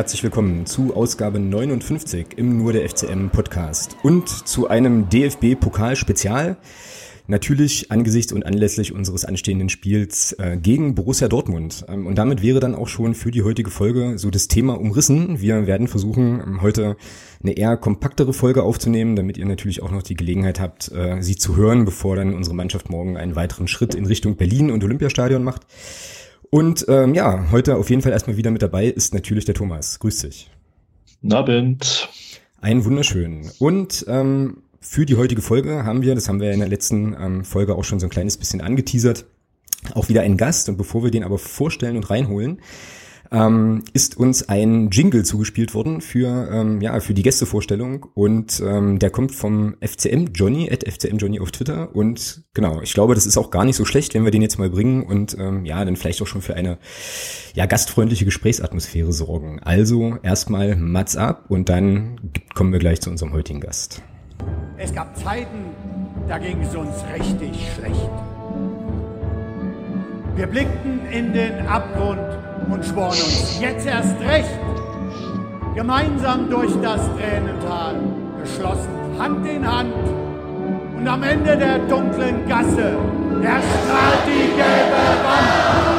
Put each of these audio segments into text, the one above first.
herzlich willkommen zu Ausgabe 59 im Nur der FCM Podcast und zu einem DFB-Pokal-Spezial. Natürlich angesichts und anlässlich unseres anstehenden Spiels äh, gegen Borussia Dortmund. Ähm, und damit wäre dann auch schon für die heutige Folge so das Thema umrissen. Wir werden versuchen, ähm, heute eine eher kompaktere Folge aufzunehmen, damit ihr natürlich auch noch die Gelegenheit habt, äh, sie zu hören, bevor dann unsere Mannschaft morgen einen weiteren Schritt in Richtung Berlin und Olympiastadion macht. Und ähm, ja, heute auf jeden Fall erstmal wieder mit dabei ist natürlich der Thomas. Grüß dich. Guten Abend. Einen wunderschönen. Und ähm, für die heutige Folge haben wir, das haben wir in der letzten ähm, Folge auch schon so ein kleines bisschen angeteasert, auch wieder einen Gast. Und bevor wir den aber vorstellen und reinholen, ähm, ist uns ein Jingle zugespielt worden für, ähm, ja, für die Gästevorstellung und ähm, der kommt vom FCM Johnny, at FCM Johnny auf Twitter und genau, ich glaube, das ist auch gar nicht so schlecht, wenn wir den jetzt mal bringen und ähm, ja, dann vielleicht auch schon für eine ja, gastfreundliche Gesprächsatmosphäre sorgen. Also erstmal Mats ab und dann kommen wir gleich zu unserem heutigen Gast. Es gab Zeiten, da ging es uns richtig schlecht. Wir blickten in den Abgrund und schworen uns jetzt erst recht, gemeinsam durch das Tränental, geschlossen Hand in Hand. Und am Ende der dunklen Gasse erstrahlt die gelbe Wand.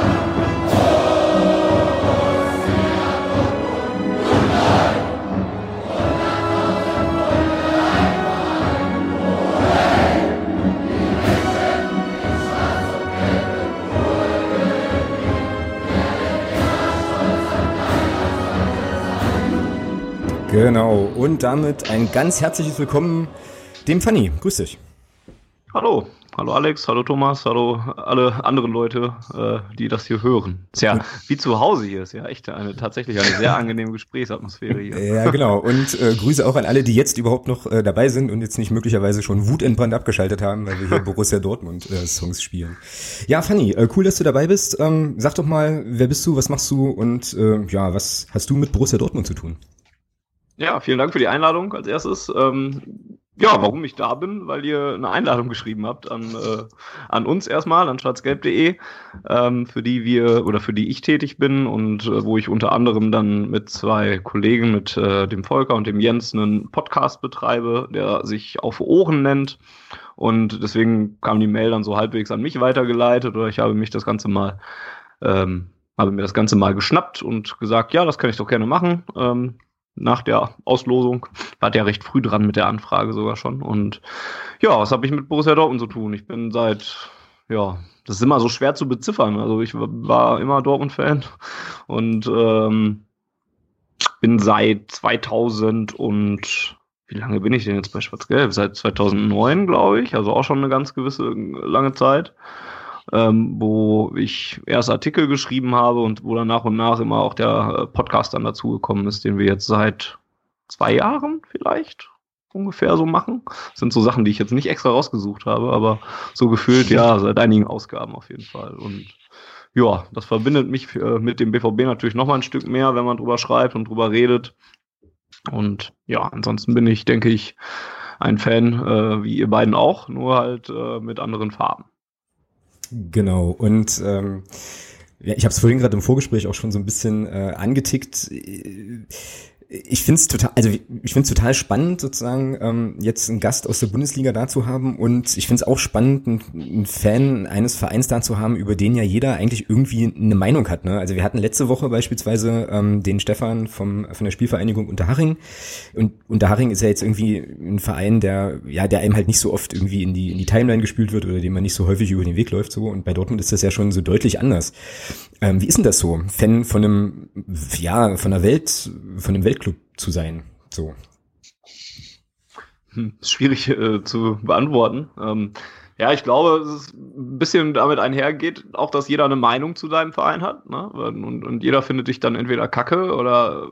Genau, und damit ein ganz herzliches Willkommen dem Fanny. Grüß dich. Hallo, hallo Alex, hallo Thomas, hallo alle anderen Leute, äh, die das hier hören. Tja, wie zu Hause hier ist ja echt eine tatsächlich eine sehr angenehme Gesprächsatmosphäre hier. Ja, genau. Und äh, Grüße auch an alle, die jetzt überhaupt noch äh, dabei sind und jetzt nicht möglicherweise schon wutentbrannt abgeschaltet haben, weil wir hier Borussia Dortmund äh, Songs spielen. Ja, Fanny, äh, cool, dass du dabei bist. Ähm, sag doch mal, wer bist du, was machst du und äh, ja, was hast du mit Borussia Dortmund zu tun? Ja, vielen Dank für die Einladung als erstes. Ähm, ja, warum ich da bin, weil ihr eine Einladung geschrieben habt an, äh, an uns erstmal, an schwarzgelb.de, ähm, für die wir oder für die ich tätig bin und äh, wo ich unter anderem dann mit zwei Kollegen, mit äh, dem Volker und dem Jens, einen Podcast betreibe, der sich auf Ohren nennt. Und deswegen kam die Mail dann so halbwegs an mich weitergeleitet oder ich habe mich das Ganze mal, ähm, habe mir das Ganze mal geschnappt und gesagt, ja, das kann ich doch gerne machen. Ähm, nach der Auslosung. War der recht früh dran mit der Anfrage sogar schon. Und ja, was habe ich mit Borussia Dortmund zu tun? Ich bin seit, ja, das ist immer so schwer zu beziffern. Also ich war immer Dortmund-Fan und ähm, bin seit 2000 und wie lange bin ich denn jetzt bei Schwarz-Gelb? Seit 2009, glaube ich. Also auch schon eine ganz gewisse lange Zeit ähm, wo ich erst Artikel geschrieben habe und wo dann nach und nach immer auch der äh, Podcast dann dazugekommen ist, den wir jetzt seit zwei Jahren vielleicht ungefähr so machen. Das sind so Sachen, die ich jetzt nicht extra rausgesucht habe, aber so gefühlt ja seit einigen Ausgaben auf jeden Fall. Und ja, das verbindet mich äh, mit dem BVB natürlich noch mal ein Stück mehr, wenn man drüber schreibt und drüber redet. Und ja, ansonsten bin ich, denke ich, ein Fan, äh, wie ihr beiden auch, nur halt äh, mit anderen Farben. Genau, und ähm, ja, ich habe es vorhin gerade im Vorgespräch auch schon so ein bisschen äh, angetickt ich finde es total, also ich finde total spannend, sozusagen ähm, jetzt einen Gast aus der Bundesliga da zu haben und ich finde es auch spannend, einen, Fan eines Vereins da zu haben, über den ja jeder eigentlich irgendwie eine Meinung hat. Ne? Also wir hatten letzte Woche beispielsweise ähm, den Stefan vom von der Spielvereinigung Unterhaching und Unterhaching ist ja jetzt irgendwie ein Verein, der ja der einem halt nicht so oft irgendwie in die in die Timeline gespült wird oder dem man nicht so häufig über den Weg läuft so und bei Dortmund ist das ja schon so deutlich anders. Ähm, wie ist denn das so, Fan von einem ja von der Welt von einem Welt Club zu sein. So. Hm, schwierig äh, zu beantworten. Ähm, ja, ich glaube, es ist ein bisschen damit einhergeht, auch dass jeder eine Meinung zu seinem Verein hat. Ne? Und, und jeder findet dich dann entweder kacke oder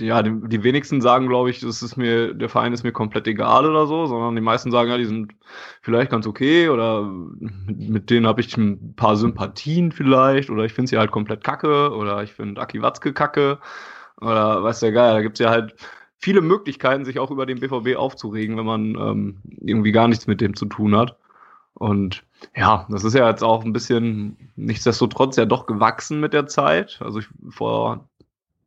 ja, die, die wenigsten sagen, glaube ich, das ist mir, der Verein ist mir komplett egal oder so, sondern die meisten sagen, ja, die sind vielleicht ganz okay oder mit, denen habe ich ein paar Sympathien vielleicht oder ich finde sie halt komplett kacke oder ich finde Aki Watzke kacke. Oder weiß der Geil, da gibt's ja halt viele Möglichkeiten, sich auch über den BVB aufzuregen, wenn man ähm, irgendwie gar nichts mit dem zu tun hat. Und ja, das ist ja jetzt auch ein bisschen nichtsdestotrotz ja doch gewachsen mit der Zeit. Also ich, vor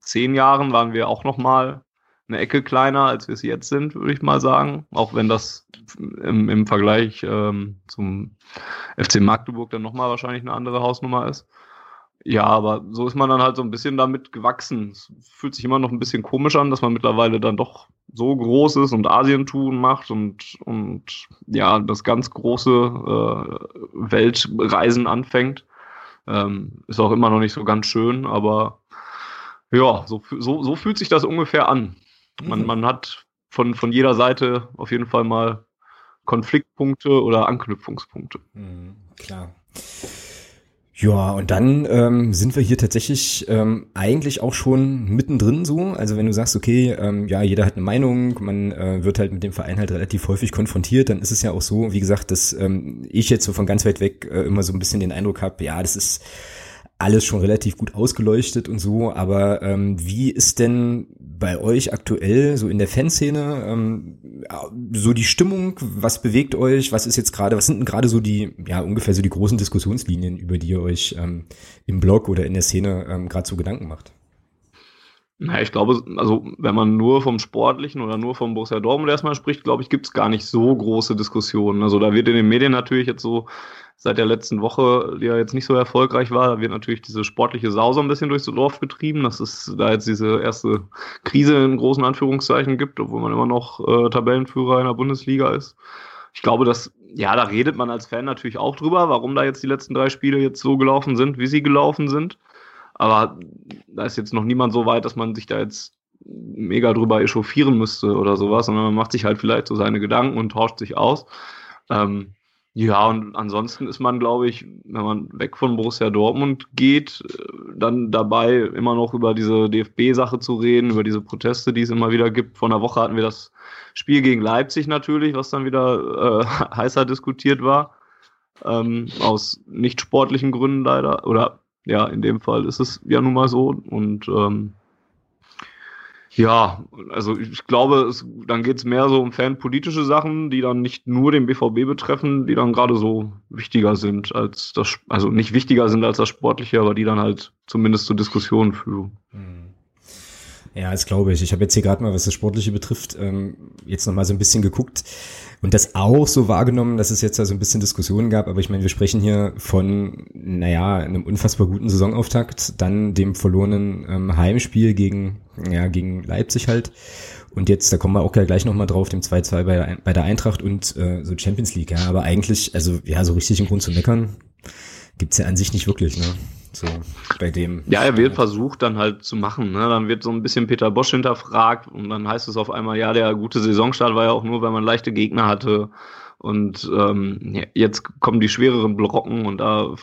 zehn Jahren waren wir auch noch mal eine Ecke kleiner, als wir es jetzt sind, würde ich mal sagen. Auch wenn das im, im Vergleich ähm, zum FC Magdeburg dann nochmal wahrscheinlich eine andere Hausnummer ist. Ja, aber so ist man dann halt so ein bisschen damit gewachsen. Es fühlt sich immer noch ein bisschen komisch an, dass man mittlerweile dann doch so groß ist und Asientouren macht und, und ja, das ganz große äh, Weltreisen anfängt. Ähm, ist auch immer noch nicht so ganz schön, aber ja, so, so, so fühlt sich das ungefähr an. Man, mhm. man hat von, von jeder Seite auf jeden Fall mal Konfliktpunkte oder Anknüpfungspunkte. Mhm, klar. Ja, und dann ähm, sind wir hier tatsächlich ähm, eigentlich auch schon mittendrin so. Also wenn du sagst, okay, ähm, ja, jeder hat eine Meinung, man äh, wird halt mit dem Verein halt relativ häufig konfrontiert, dann ist es ja auch so, wie gesagt, dass ähm, ich jetzt so von ganz weit weg äh, immer so ein bisschen den Eindruck habe, ja, das ist alles schon relativ gut ausgeleuchtet und so, aber ähm, wie ist denn bei euch aktuell so in der Fanszene ähm, so die Stimmung? Was bewegt euch? Was ist jetzt gerade, was sind denn gerade so die, ja, ungefähr so die großen Diskussionslinien, über die ihr euch ähm, im Blog oder in der Szene ähm, gerade so Gedanken macht? Na, ich glaube, also wenn man nur vom Sportlichen oder nur vom Borussia Dortmund erstmal spricht, glaube ich, gibt es gar nicht so große Diskussionen. Also da wird in den Medien natürlich jetzt so seit der letzten Woche, die ja jetzt nicht so erfolgreich war, wird natürlich diese sportliche Sau so ein bisschen durchs Dorf getrieben, dass es da jetzt diese erste Krise in großen Anführungszeichen gibt, obwohl man immer noch äh, Tabellenführer in der Bundesliga ist. Ich glaube, dass, ja, da redet man als Fan natürlich auch drüber, warum da jetzt die letzten drei Spiele jetzt so gelaufen sind, wie sie gelaufen sind. Aber da ist jetzt noch niemand so weit, dass man sich da jetzt mega drüber echauffieren müsste oder sowas, sondern man macht sich halt vielleicht so seine Gedanken und tauscht sich aus. Ähm, ja, und ansonsten ist man, glaube ich, wenn man weg von Borussia Dortmund geht, äh, dann dabei immer noch über diese DFB-Sache zu reden, über diese Proteste, die es immer wieder gibt. Vor einer Woche hatten wir das Spiel gegen Leipzig natürlich, was dann wieder äh, heißer diskutiert war. Ähm, aus nicht sportlichen Gründen leider. Oder ja, in dem Fall ist es ja nun mal so. Und ähm, ja, also ich glaube, es, dann geht es mehr so um fanpolitische Sachen, die dann nicht nur den BVB betreffen, die dann gerade so wichtiger sind als das, also nicht wichtiger sind als das Sportliche, aber die dann halt zumindest zu Diskussionen führen. Mhm. Ja, das glaube ich. Ich habe jetzt hier gerade mal, was das Sportliche betrifft, ähm, jetzt noch mal so ein bisschen geguckt und das auch so wahrgenommen, dass es jetzt da so ein bisschen Diskussionen gab. Aber ich meine, wir sprechen hier von, naja, einem unfassbar guten Saisonauftakt, dann dem verlorenen ähm, Heimspiel gegen, ja, gegen Leipzig halt. Und jetzt, da kommen wir auch gleich nochmal drauf, dem 2-2 bei, bei der Eintracht und äh, so Champions League. Ja, aber eigentlich, also ja, so richtig einen Grund zu meckern gibt's ja an sich nicht wirklich, ne? So bei dem. Ja, er wird versucht dann halt zu machen. Ne? Dann wird so ein bisschen Peter Bosch hinterfragt und dann heißt es auf einmal, ja, der gute Saisonstart war ja auch nur, weil man leichte Gegner hatte. Und ähm, jetzt kommen die schwereren Brocken und da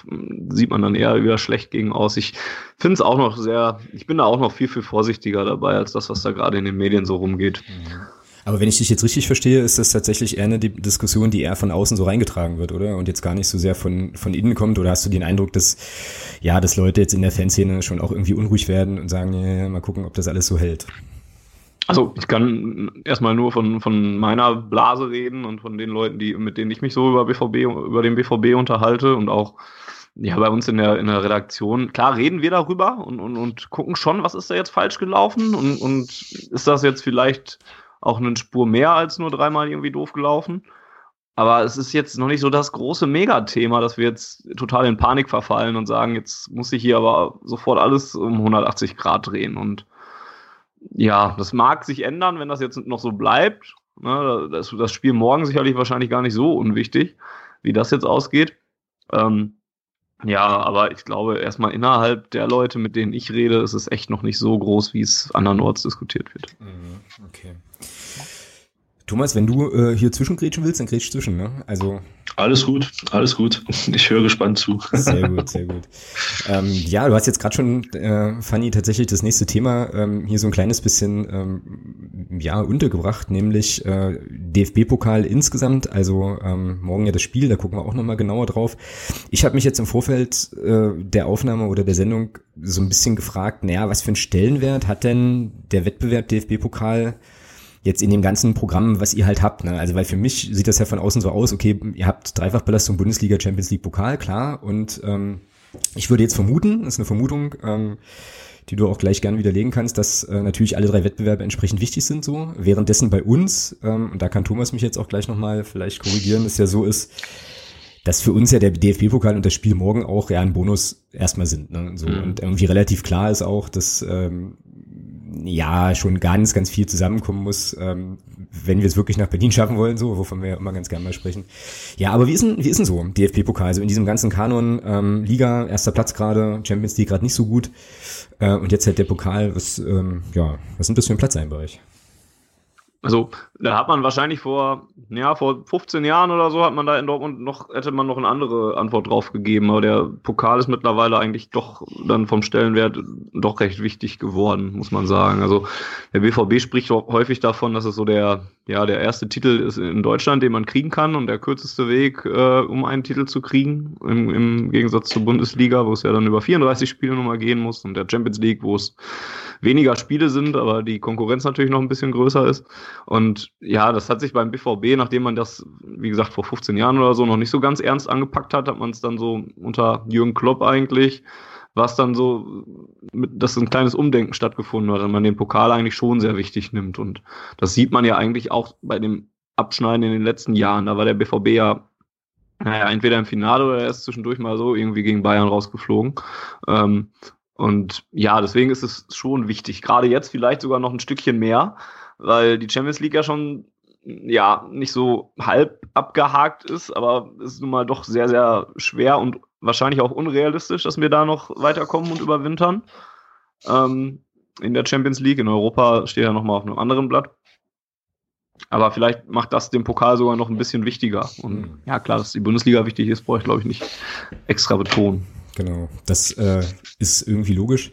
sieht man dann eher wieder schlecht gegen aus. Ich finde es auch noch sehr, ich bin da auch noch viel, viel vorsichtiger dabei, als das, was da gerade in den Medien so rumgeht. Mhm. Aber wenn ich dich jetzt richtig verstehe, ist das tatsächlich eher eine Diskussion, die eher von außen so reingetragen wird, oder? Und jetzt gar nicht so sehr von, von innen kommt? Oder hast du den Eindruck, dass, ja, dass Leute jetzt in der Fanszene schon auch irgendwie unruhig werden und sagen, ja, mal gucken, ob das alles so hält? Also ich kann erstmal nur von, von meiner Blase reden und von den Leuten, die, mit denen ich mich so über BVB, über den BVB unterhalte und auch ja, bei uns in der, in der Redaktion, klar reden wir darüber und, und, und gucken schon, was ist da jetzt falsch gelaufen und, und ist das jetzt vielleicht auch eine Spur mehr als nur dreimal irgendwie doof gelaufen. Aber es ist jetzt noch nicht so das große Megathema, dass wir jetzt total in Panik verfallen und sagen, jetzt muss ich hier aber sofort alles um 180 Grad drehen. Und ja, das mag sich ändern, wenn das jetzt noch so bleibt. Ne, das, das Spiel morgen sicherlich wahrscheinlich gar nicht so unwichtig, wie das jetzt ausgeht. Ähm, ja, aber ich glaube, erstmal innerhalb der Leute, mit denen ich rede, ist es echt noch nicht so groß, wie es andernorts diskutiert wird. Mhm, okay. Thomas, wenn du äh, hier zwischengrätschen willst, dann grätsch zwischen, ne? Also. Alles gut, alles gut. Ich höre gespannt zu. Sehr gut, sehr gut. Ähm, ja, du hast jetzt gerade schon, äh, Fanny, tatsächlich das nächste Thema ähm, hier so ein kleines bisschen ähm, ja untergebracht, nämlich äh, DFB-Pokal insgesamt. Also ähm, morgen ja das Spiel, da gucken wir auch nochmal genauer drauf. Ich habe mich jetzt im Vorfeld äh, der Aufnahme oder der Sendung so ein bisschen gefragt, naja, was für einen Stellenwert hat denn der Wettbewerb DFB-Pokal jetzt in dem ganzen Programm, was ihr halt habt. Ne? Also weil für mich sieht das ja von außen so aus, okay, ihr habt Dreifachbelastung Bundesliga, Champions League, Pokal, klar. Und ähm, ich würde jetzt vermuten, das ist eine Vermutung, ähm, die du auch gleich gern widerlegen kannst, dass äh, natürlich alle drei Wettbewerbe entsprechend wichtig sind so. Währenddessen bei uns, ähm, und da kann Thomas mich jetzt auch gleich nochmal vielleicht korrigieren, es ja so ist, dass für uns ja der DFB-Pokal und das Spiel morgen auch ja ein Bonus erstmal sind. Ne? So, mhm. Und irgendwie relativ klar ist auch, dass ähm, ja schon ganz, ganz viel zusammenkommen muss, ähm, wenn wir es wirklich nach Berlin schaffen wollen, so, wovon wir ja immer ganz gerne mal sprechen. Ja, aber wie ist denn, wie ist denn so DFB-Pokal? Also in diesem ganzen Kanon, ähm, Liga, erster Platz gerade, Champions League gerade nicht so gut. Äh, und jetzt halt der Pokal, was, ähm, ja, was sind das für ein Platz euch? Also, da hat man wahrscheinlich vor, ja, vor 15 Jahren oder so hat man da in Dortmund noch, hätte man noch eine andere Antwort drauf gegeben. Aber der Pokal ist mittlerweile eigentlich doch dann vom Stellenwert doch recht wichtig geworden, muss man sagen. Also, der BVB spricht häufig davon, dass es so der, ja, der erste Titel ist in Deutschland, den man kriegen kann und der kürzeste Weg, äh, um einen Titel zu kriegen. Im, Im Gegensatz zur Bundesliga, wo es ja dann über 34 Spiele nochmal gehen muss und der Champions League, wo es weniger Spiele sind, aber die Konkurrenz natürlich noch ein bisschen größer ist. Und ja, das hat sich beim BVB, nachdem man das, wie gesagt, vor 15 Jahren oder so noch nicht so ganz ernst angepackt hat, hat man es dann so unter Jürgen Klopp eigentlich, was dann so, dass ein kleines Umdenken stattgefunden hat, und man den Pokal eigentlich schon sehr wichtig nimmt. Und das sieht man ja eigentlich auch bei dem Abschneiden in den letzten Jahren. Da war der BVB ja naja, entweder im Finale oder er ist zwischendurch mal so irgendwie gegen Bayern rausgeflogen. Ähm, und ja, deswegen ist es schon wichtig. Gerade jetzt vielleicht sogar noch ein Stückchen mehr, weil die Champions League ja schon ja nicht so halb abgehakt ist, aber es ist nun mal doch sehr, sehr schwer und wahrscheinlich auch unrealistisch, dass wir da noch weiterkommen und überwintern. Ähm, in der Champions League. In Europa steht er nochmal auf einem anderen Blatt. Aber vielleicht macht das den Pokal sogar noch ein bisschen wichtiger. Und mhm. ja, klar, dass die Bundesliga wichtig ist, brauche ich, glaube ich, nicht extra betonen. Genau, das äh, ist irgendwie logisch.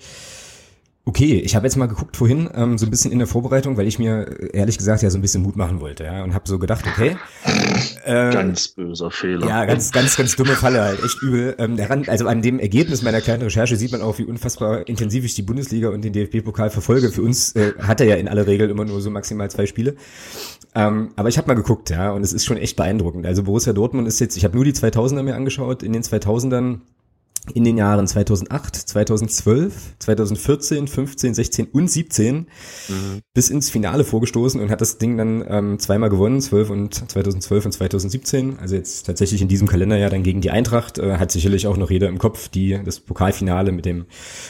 Okay, ich habe jetzt mal geguckt vorhin, ähm, so ein bisschen in der Vorbereitung, weil ich mir ehrlich gesagt ja so ein bisschen Mut machen wollte, ja, und habe so gedacht, okay. Äh, ganz böser Fehler. Ja, ganz, ganz, ganz dumme Falle halt, echt übel. Ähm, daran, also an dem Ergebnis meiner kleinen Recherche sieht man auch, wie unfassbar intensiv ich die Bundesliga und den DFB-Pokal verfolge. Für uns äh, hat er ja in aller Regel immer nur so maximal zwei Spiele. Ähm, aber ich habe mal geguckt, ja, und es ist schon echt beeindruckend. Also Borussia Dortmund ist jetzt, ich habe nur die 2000er mir angeschaut, in den 2000ern in den Jahren 2008, 2012, 2014, 15, 16 und 17 mhm. bis ins Finale vorgestoßen und hat das Ding dann ähm, zweimal gewonnen, 12 und 2012 und 2017. Also jetzt tatsächlich in diesem Kalenderjahr dann gegen die Eintracht. Äh, hat sicherlich auch noch jeder im Kopf, die das Pokalfinale mit dem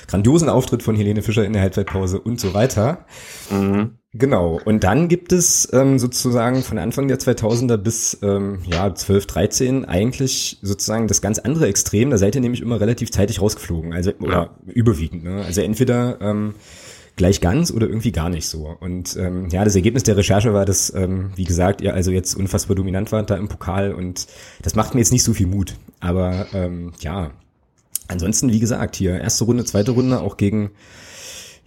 grandiosen Auftritt von Helene Fischer in der Halbzeitpause und so weiter. Mhm. Genau. Und dann gibt es ähm, sozusagen von Anfang der 2000er bis ähm, ja 12, 13 eigentlich sozusagen das ganz andere Extrem. Da seid ihr nämlich immer relativ zeitig rausgeflogen, also oder ja. überwiegend. Ne? Also entweder ähm, gleich ganz oder irgendwie gar nicht so. Und ähm, ja, das Ergebnis der Recherche war, dass, ähm, wie gesagt, ihr also jetzt unfassbar dominant wart da im Pokal und das macht mir jetzt nicht so viel Mut. Aber ähm, ja, ansonsten, wie gesagt, hier erste Runde, zweite Runde auch gegen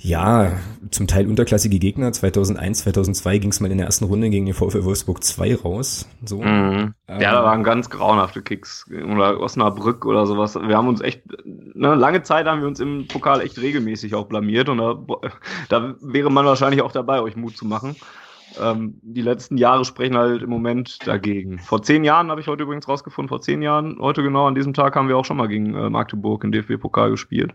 ja, zum Teil unterklassige Gegner. 2001, 2002 ging es mal in der ersten Runde gegen den VfL Wolfsburg 2 raus. So. Mhm. Ähm, ja, da waren ganz grauenhafte Kicks. Oder Osnabrück oder sowas. Wir haben uns echt, ne, lange Zeit haben wir uns im Pokal echt regelmäßig auch blamiert. Und da, da wäre man wahrscheinlich auch dabei, euch Mut zu machen. Ähm, die letzten Jahre sprechen halt im Moment dagegen. Vor zehn Jahren habe ich heute übrigens rausgefunden, vor zehn Jahren, heute genau an diesem Tag haben wir auch schon mal gegen äh, Magdeburg im DFB-Pokal gespielt.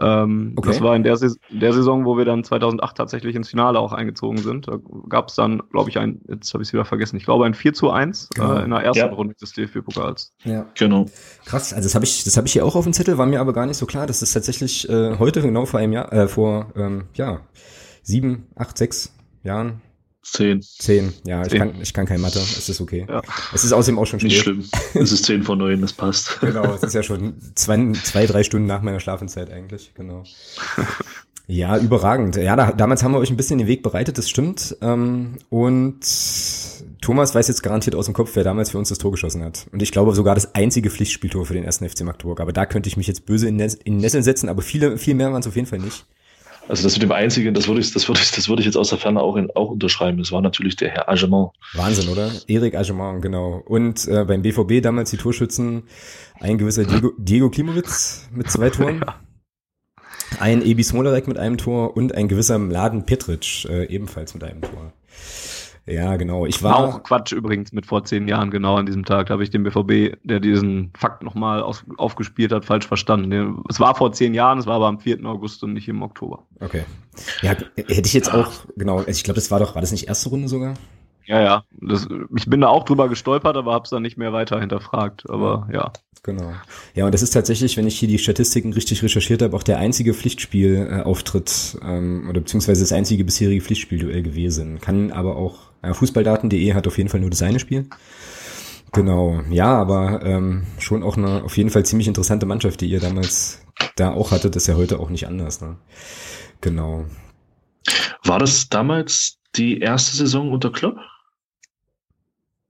Ähm, okay. Das war in der, Saison, der Saison, wo wir dann 2008 tatsächlich ins Finale auch eingezogen sind. Da gab es dann, glaube ich, ein, jetzt habe ich es wieder vergessen, ich glaube ein 4 zu 1 genau. äh, in der ersten ja. Runde des DFB-Pokals. Ja, genau. Krass, also das habe ich, das habe ich hier auch auf dem Zettel, war mir aber gar nicht so klar, dass das tatsächlich äh, heute genau vor einem Jahr, äh, vor ähm, ja, sieben, acht, sechs Jahren Zehn. Zehn, ja, zehn. Ich, kann, ich kann kein Mathe, es ist okay. Ja. Es ist außerdem auch schon spät. Nicht schlimm, es ist zehn vor neun, das passt. genau, es ist ja schon zwei, zwei, drei Stunden nach meiner Schlafenszeit eigentlich, genau. Ja, überragend. Ja, da, damals haben wir euch ein bisschen den Weg bereitet, das stimmt. Ähm, und Thomas weiß jetzt garantiert aus dem Kopf, wer damals für uns das Tor geschossen hat. Und ich glaube sogar das einzige Pflichtspieltor für den ersten FC Magdeburg. Aber da könnte ich mich jetzt böse in, Ness in Nesseln setzen, aber viele, viel mehr waren es auf jeden Fall nicht. Also das mit dem Einzigen, das würde ich, das würde ich, das würde ich jetzt aus der Ferne auch, in, auch unterschreiben. Das war natürlich der Herr Agement. Wahnsinn, oder? Erik Agement, genau. Und äh, beim BVB damals die Torschützen ein gewisser Diego, Diego Klimowitz mit zwei Toren. Ja. Ein Ebi Smolarek mit einem Tor und ein gewisser Mladen Petric äh, ebenfalls mit einem Tor. Ja, genau. Ich War war auch Quatsch übrigens mit vor zehn Jahren, genau an diesem Tag. Da habe ich den BVB, der diesen Fakt nochmal aufgespielt hat, falsch verstanden. Es war vor zehn Jahren, es war aber am 4. August und nicht im Oktober. Okay. Ja, hätte ich jetzt auch, genau, also ich glaube, das war doch, war das nicht erste Runde sogar? Ja, ja. Das, ich bin da auch drüber gestolpert, aber habe es dann nicht mehr weiter hinterfragt. Aber ja. Genau. Ja, und das ist tatsächlich, wenn ich hier die Statistiken richtig recherchiert habe, auch der einzige Pflichtspielauftritt ähm, oder beziehungsweise das einzige bisherige Pflichtspielduell gewesen. Kann aber auch, ja, Fußballdaten.de hat auf jeden Fall nur das eine Spiel. Genau, ja, aber ähm, schon auch eine auf jeden Fall ziemlich interessante Mannschaft, die ihr damals da auch hattet, ist ja heute auch nicht anders. Ne? Genau. War das damals die erste Saison unter Klopp?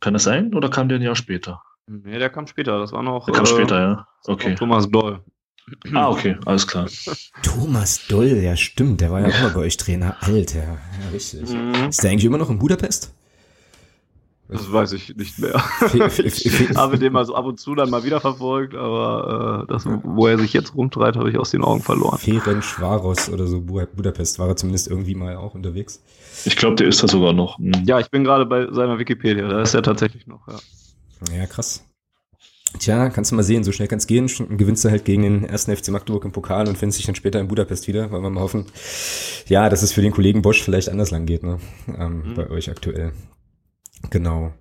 Kann das sein oder kam der ein Jahr später? Nee, der kam später. Das war noch. Der kam äh, später, ja. Okay. Thomas Doll. Ah, okay, alles klar. Thomas Doll, ja stimmt, der war ja auch mal bei euch Trainer. Alter, ja, richtig. Mhm. Ist der eigentlich immer noch in Budapest? Das weiß ich nicht mehr. Ich habe den mal so ab und zu dann mal wieder verfolgt, aber äh, das, wo er sich jetzt rumtreibt, habe ich aus den Augen verloren. Ferenc Schwaros oder so, Bu- Budapest, war er zumindest irgendwie mal auch unterwegs. Ich glaube, der ist da sogar noch. Hm. Ja, ich bin gerade bei seiner Wikipedia, da ist er tatsächlich noch, ja. Ja, krass. Tja, kannst du mal sehen, so schnell kann's gehen. Schon gewinnst du halt gegen den ersten FC Magdeburg im Pokal und findest dich dann später in Budapest wieder, weil wir mal hoffen, ja, dass es für den Kollegen Bosch vielleicht anders lang geht, ne? Ähm, Mhm. Bei euch aktuell. Genau.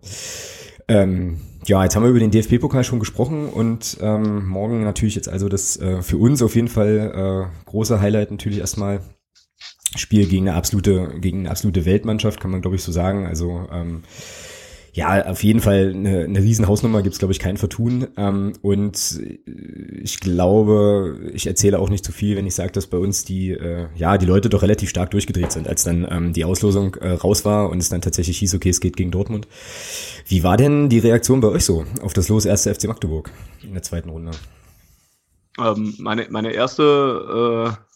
Ähm, ja, jetzt haben wir über den DFB-Pokal schon gesprochen und ähm, morgen natürlich jetzt also das äh, für uns auf jeden Fall äh, große Highlight natürlich erstmal Spiel gegen eine absolute, gegen eine absolute Weltmannschaft, kann man glaube ich so sagen. Also ähm, ja, auf jeden Fall eine, eine riesen Hausnummer, gibt's glaube ich kein Vertun. Ähm, und ich glaube, ich erzähle auch nicht zu viel, wenn ich sage, dass bei uns die, äh, ja, die Leute doch relativ stark durchgedreht sind, als dann ähm, die Auslosung äh, raus war und es dann tatsächlich hieß, okay, es geht gegen Dortmund. Wie war denn die Reaktion bei euch so auf das Los erste FC Magdeburg in der zweiten Runde? Ähm, meine, meine erste, äh,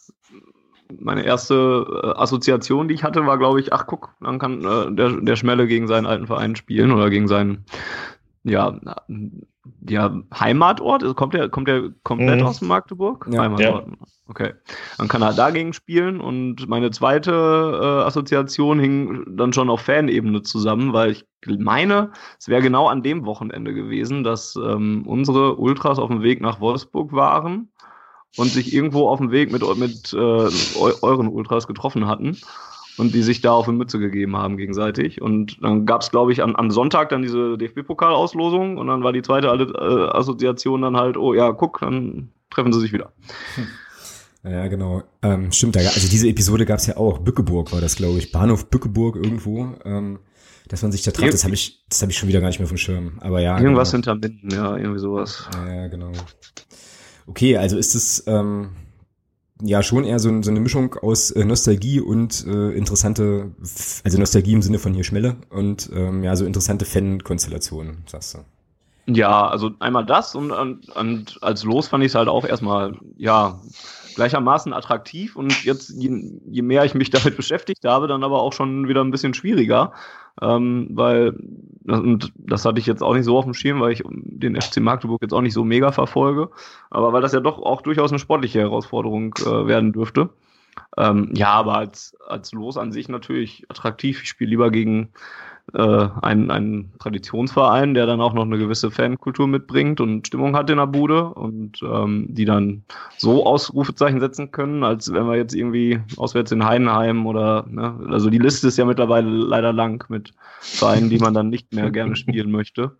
meine erste äh, Assoziation, die ich hatte, war, glaube ich, ach guck, dann kann äh, der, der Schmelle gegen seinen alten Verein spielen oder gegen seinen, ja, ja, Heimatort. Also kommt der, kommt der komplett Mhm. aus Magdeburg? Ja. Heimatort. Okay. Dann kann er dagegen spielen und meine zweite äh, Assoziation hing dann schon auf Fanebene zusammen, weil ich meine, es wäre genau an dem Wochenende gewesen, dass ähm, unsere Ultras auf dem Weg nach Wolfsburg waren und sich irgendwo auf dem Weg mit, mit äh, eu euren Ultras getroffen hatten und die sich da auf eine Mütze gegeben haben gegenseitig. Und dann gab es, glaube ich, an, am Sonntag dann diese DFB-Pokal-Auslosung und dann war die zweite äh, Assoziation dann halt, oh ja, guck, dann treffen sie sich wieder. Ja, genau. Ähm, stimmt, da, also diese Episode gab's ja auch. Bückeburg war das, glaube ich. Bahnhof Bückeburg irgendwo. Ähm, dass man sich da traf, das habe ich, das habe ich schon wieder gar nicht mehr vom Schirm. Aber ja. Irgendwas genau. hinter Minden, ja, irgendwie sowas. Ja, genau. Okay, also ist es ähm, ja schon eher so, so eine Mischung aus äh, Nostalgie und äh, interessante, also Nostalgie im Sinne von hier Schmelle und ähm, ja, so interessante Fan-Konstellationen, sagst du. Ja, also einmal das und, und, und als Los fand ich es halt auch erstmal, ja, gleichermaßen attraktiv und jetzt, je, je mehr ich mich damit beschäftigt habe, dann aber auch schon wieder ein bisschen schwieriger, ähm, weil, und das hatte ich jetzt auch nicht so auf dem Schirm, weil ich den FC Magdeburg jetzt auch nicht so mega verfolge, aber weil das ja doch auch durchaus eine sportliche Herausforderung äh, werden dürfte. Ähm, ja, aber als, als Los an sich natürlich attraktiv. Ich spiele lieber gegen äh, einen, einen Traditionsverein, der dann auch noch eine gewisse Fankultur mitbringt und Stimmung hat in der Bude und ähm, die dann so Ausrufezeichen setzen können, als wenn wir jetzt irgendwie auswärts in Heidenheim oder, ne, also die Liste ist ja mittlerweile leider lang mit Vereinen, die man dann nicht mehr gerne spielen möchte.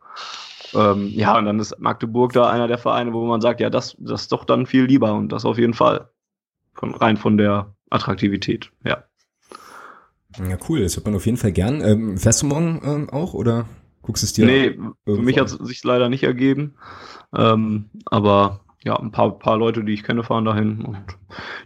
Ähm, ja, und dann ist Magdeburg da einer der Vereine, wo man sagt, ja, das, das ist doch dann viel lieber und das auf jeden Fall. Von, rein von der Attraktivität, ja. Ja, cool, das hört man auf jeden Fall gern. Ähm, fährst du morgen ähm, auch oder guckst es dir nee, für mich hat es sich leider nicht ergeben. Ähm, aber ja, ein paar, paar Leute, die ich kenne, fahren dahin. Und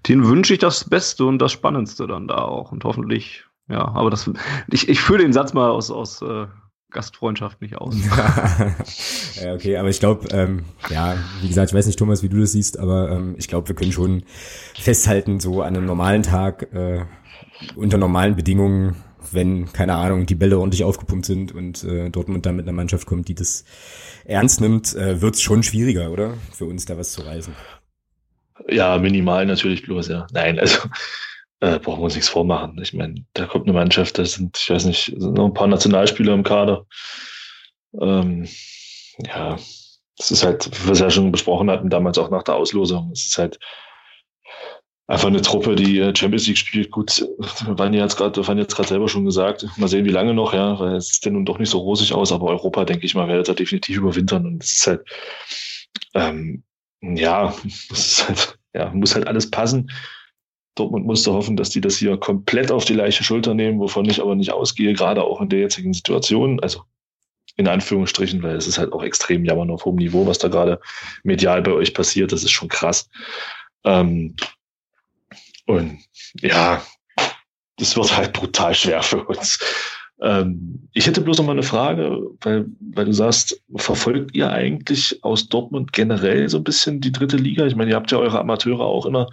denen wünsche ich das Beste und das Spannendste dann da auch. Und hoffentlich, ja, aber das ich, ich führe den Satz mal aus, aus äh, Gastfreundschaft nicht aus. ja, okay, aber ich glaube, ähm, ja, wie gesagt, ich weiß nicht, Thomas, wie du das siehst, aber ähm, ich glaube, wir können schon festhalten, so an einem normalen Tag, äh, unter normalen Bedingungen, wenn, keine Ahnung, die Bälle ordentlich aufgepumpt sind und äh, Dortmund dann mit einer Mannschaft kommt, die das ernst nimmt, äh, wird es schon schwieriger, oder? Für uns da was zu reißen. Ja, minimal natürlich bloß, ja. Nein, also äh, brauchen wir uns nichts vormachen. Ich meine, da kommt eine Mannschaft, da sind, ich weiß nicht, sind noch ein paar Nationalspieler im Kader. Ähm, ja, das ist halt, wie wir es ja schon besprochen hatten, damals auch nach der Auslosung. Es ist halt einfach eine Truppe, die äh, Champions League spielt. Gut, waren jetzt gerade, waren jetzt gerade selber schon gesagt. Mal sehen, wie lange noch, ja, weil es sieht ja nun doch nicht so rosig aus, aber Europa, denke ich mal, werde da definitiv überwintern. Und es ist halt, ähm, ja, es ist halt, ja, muss halt alles passen. Dortmund musste hoffen, dass die das hier komplett auf die leichte Schulter nehmen, wovon ich aber nicht ausgehe, gerade auch in der jetzigen Situation. Also in Anführungsstrichen, weil es ist halt auch extrem jammern auf hohem Niveau, was da gerade medial bei euch passiert. Das ist schon krass. Ähm, und ja, das wird halt brutal schwer für uns. Ähm, ich hätte bloß noch mal eine Frage, weil, weil du sagst, verfolgt ihr eigentlich aus Dortmund generell so ein bisschen die dritte Liga? Ich meine, ihr habt ja eure Amateure auch immer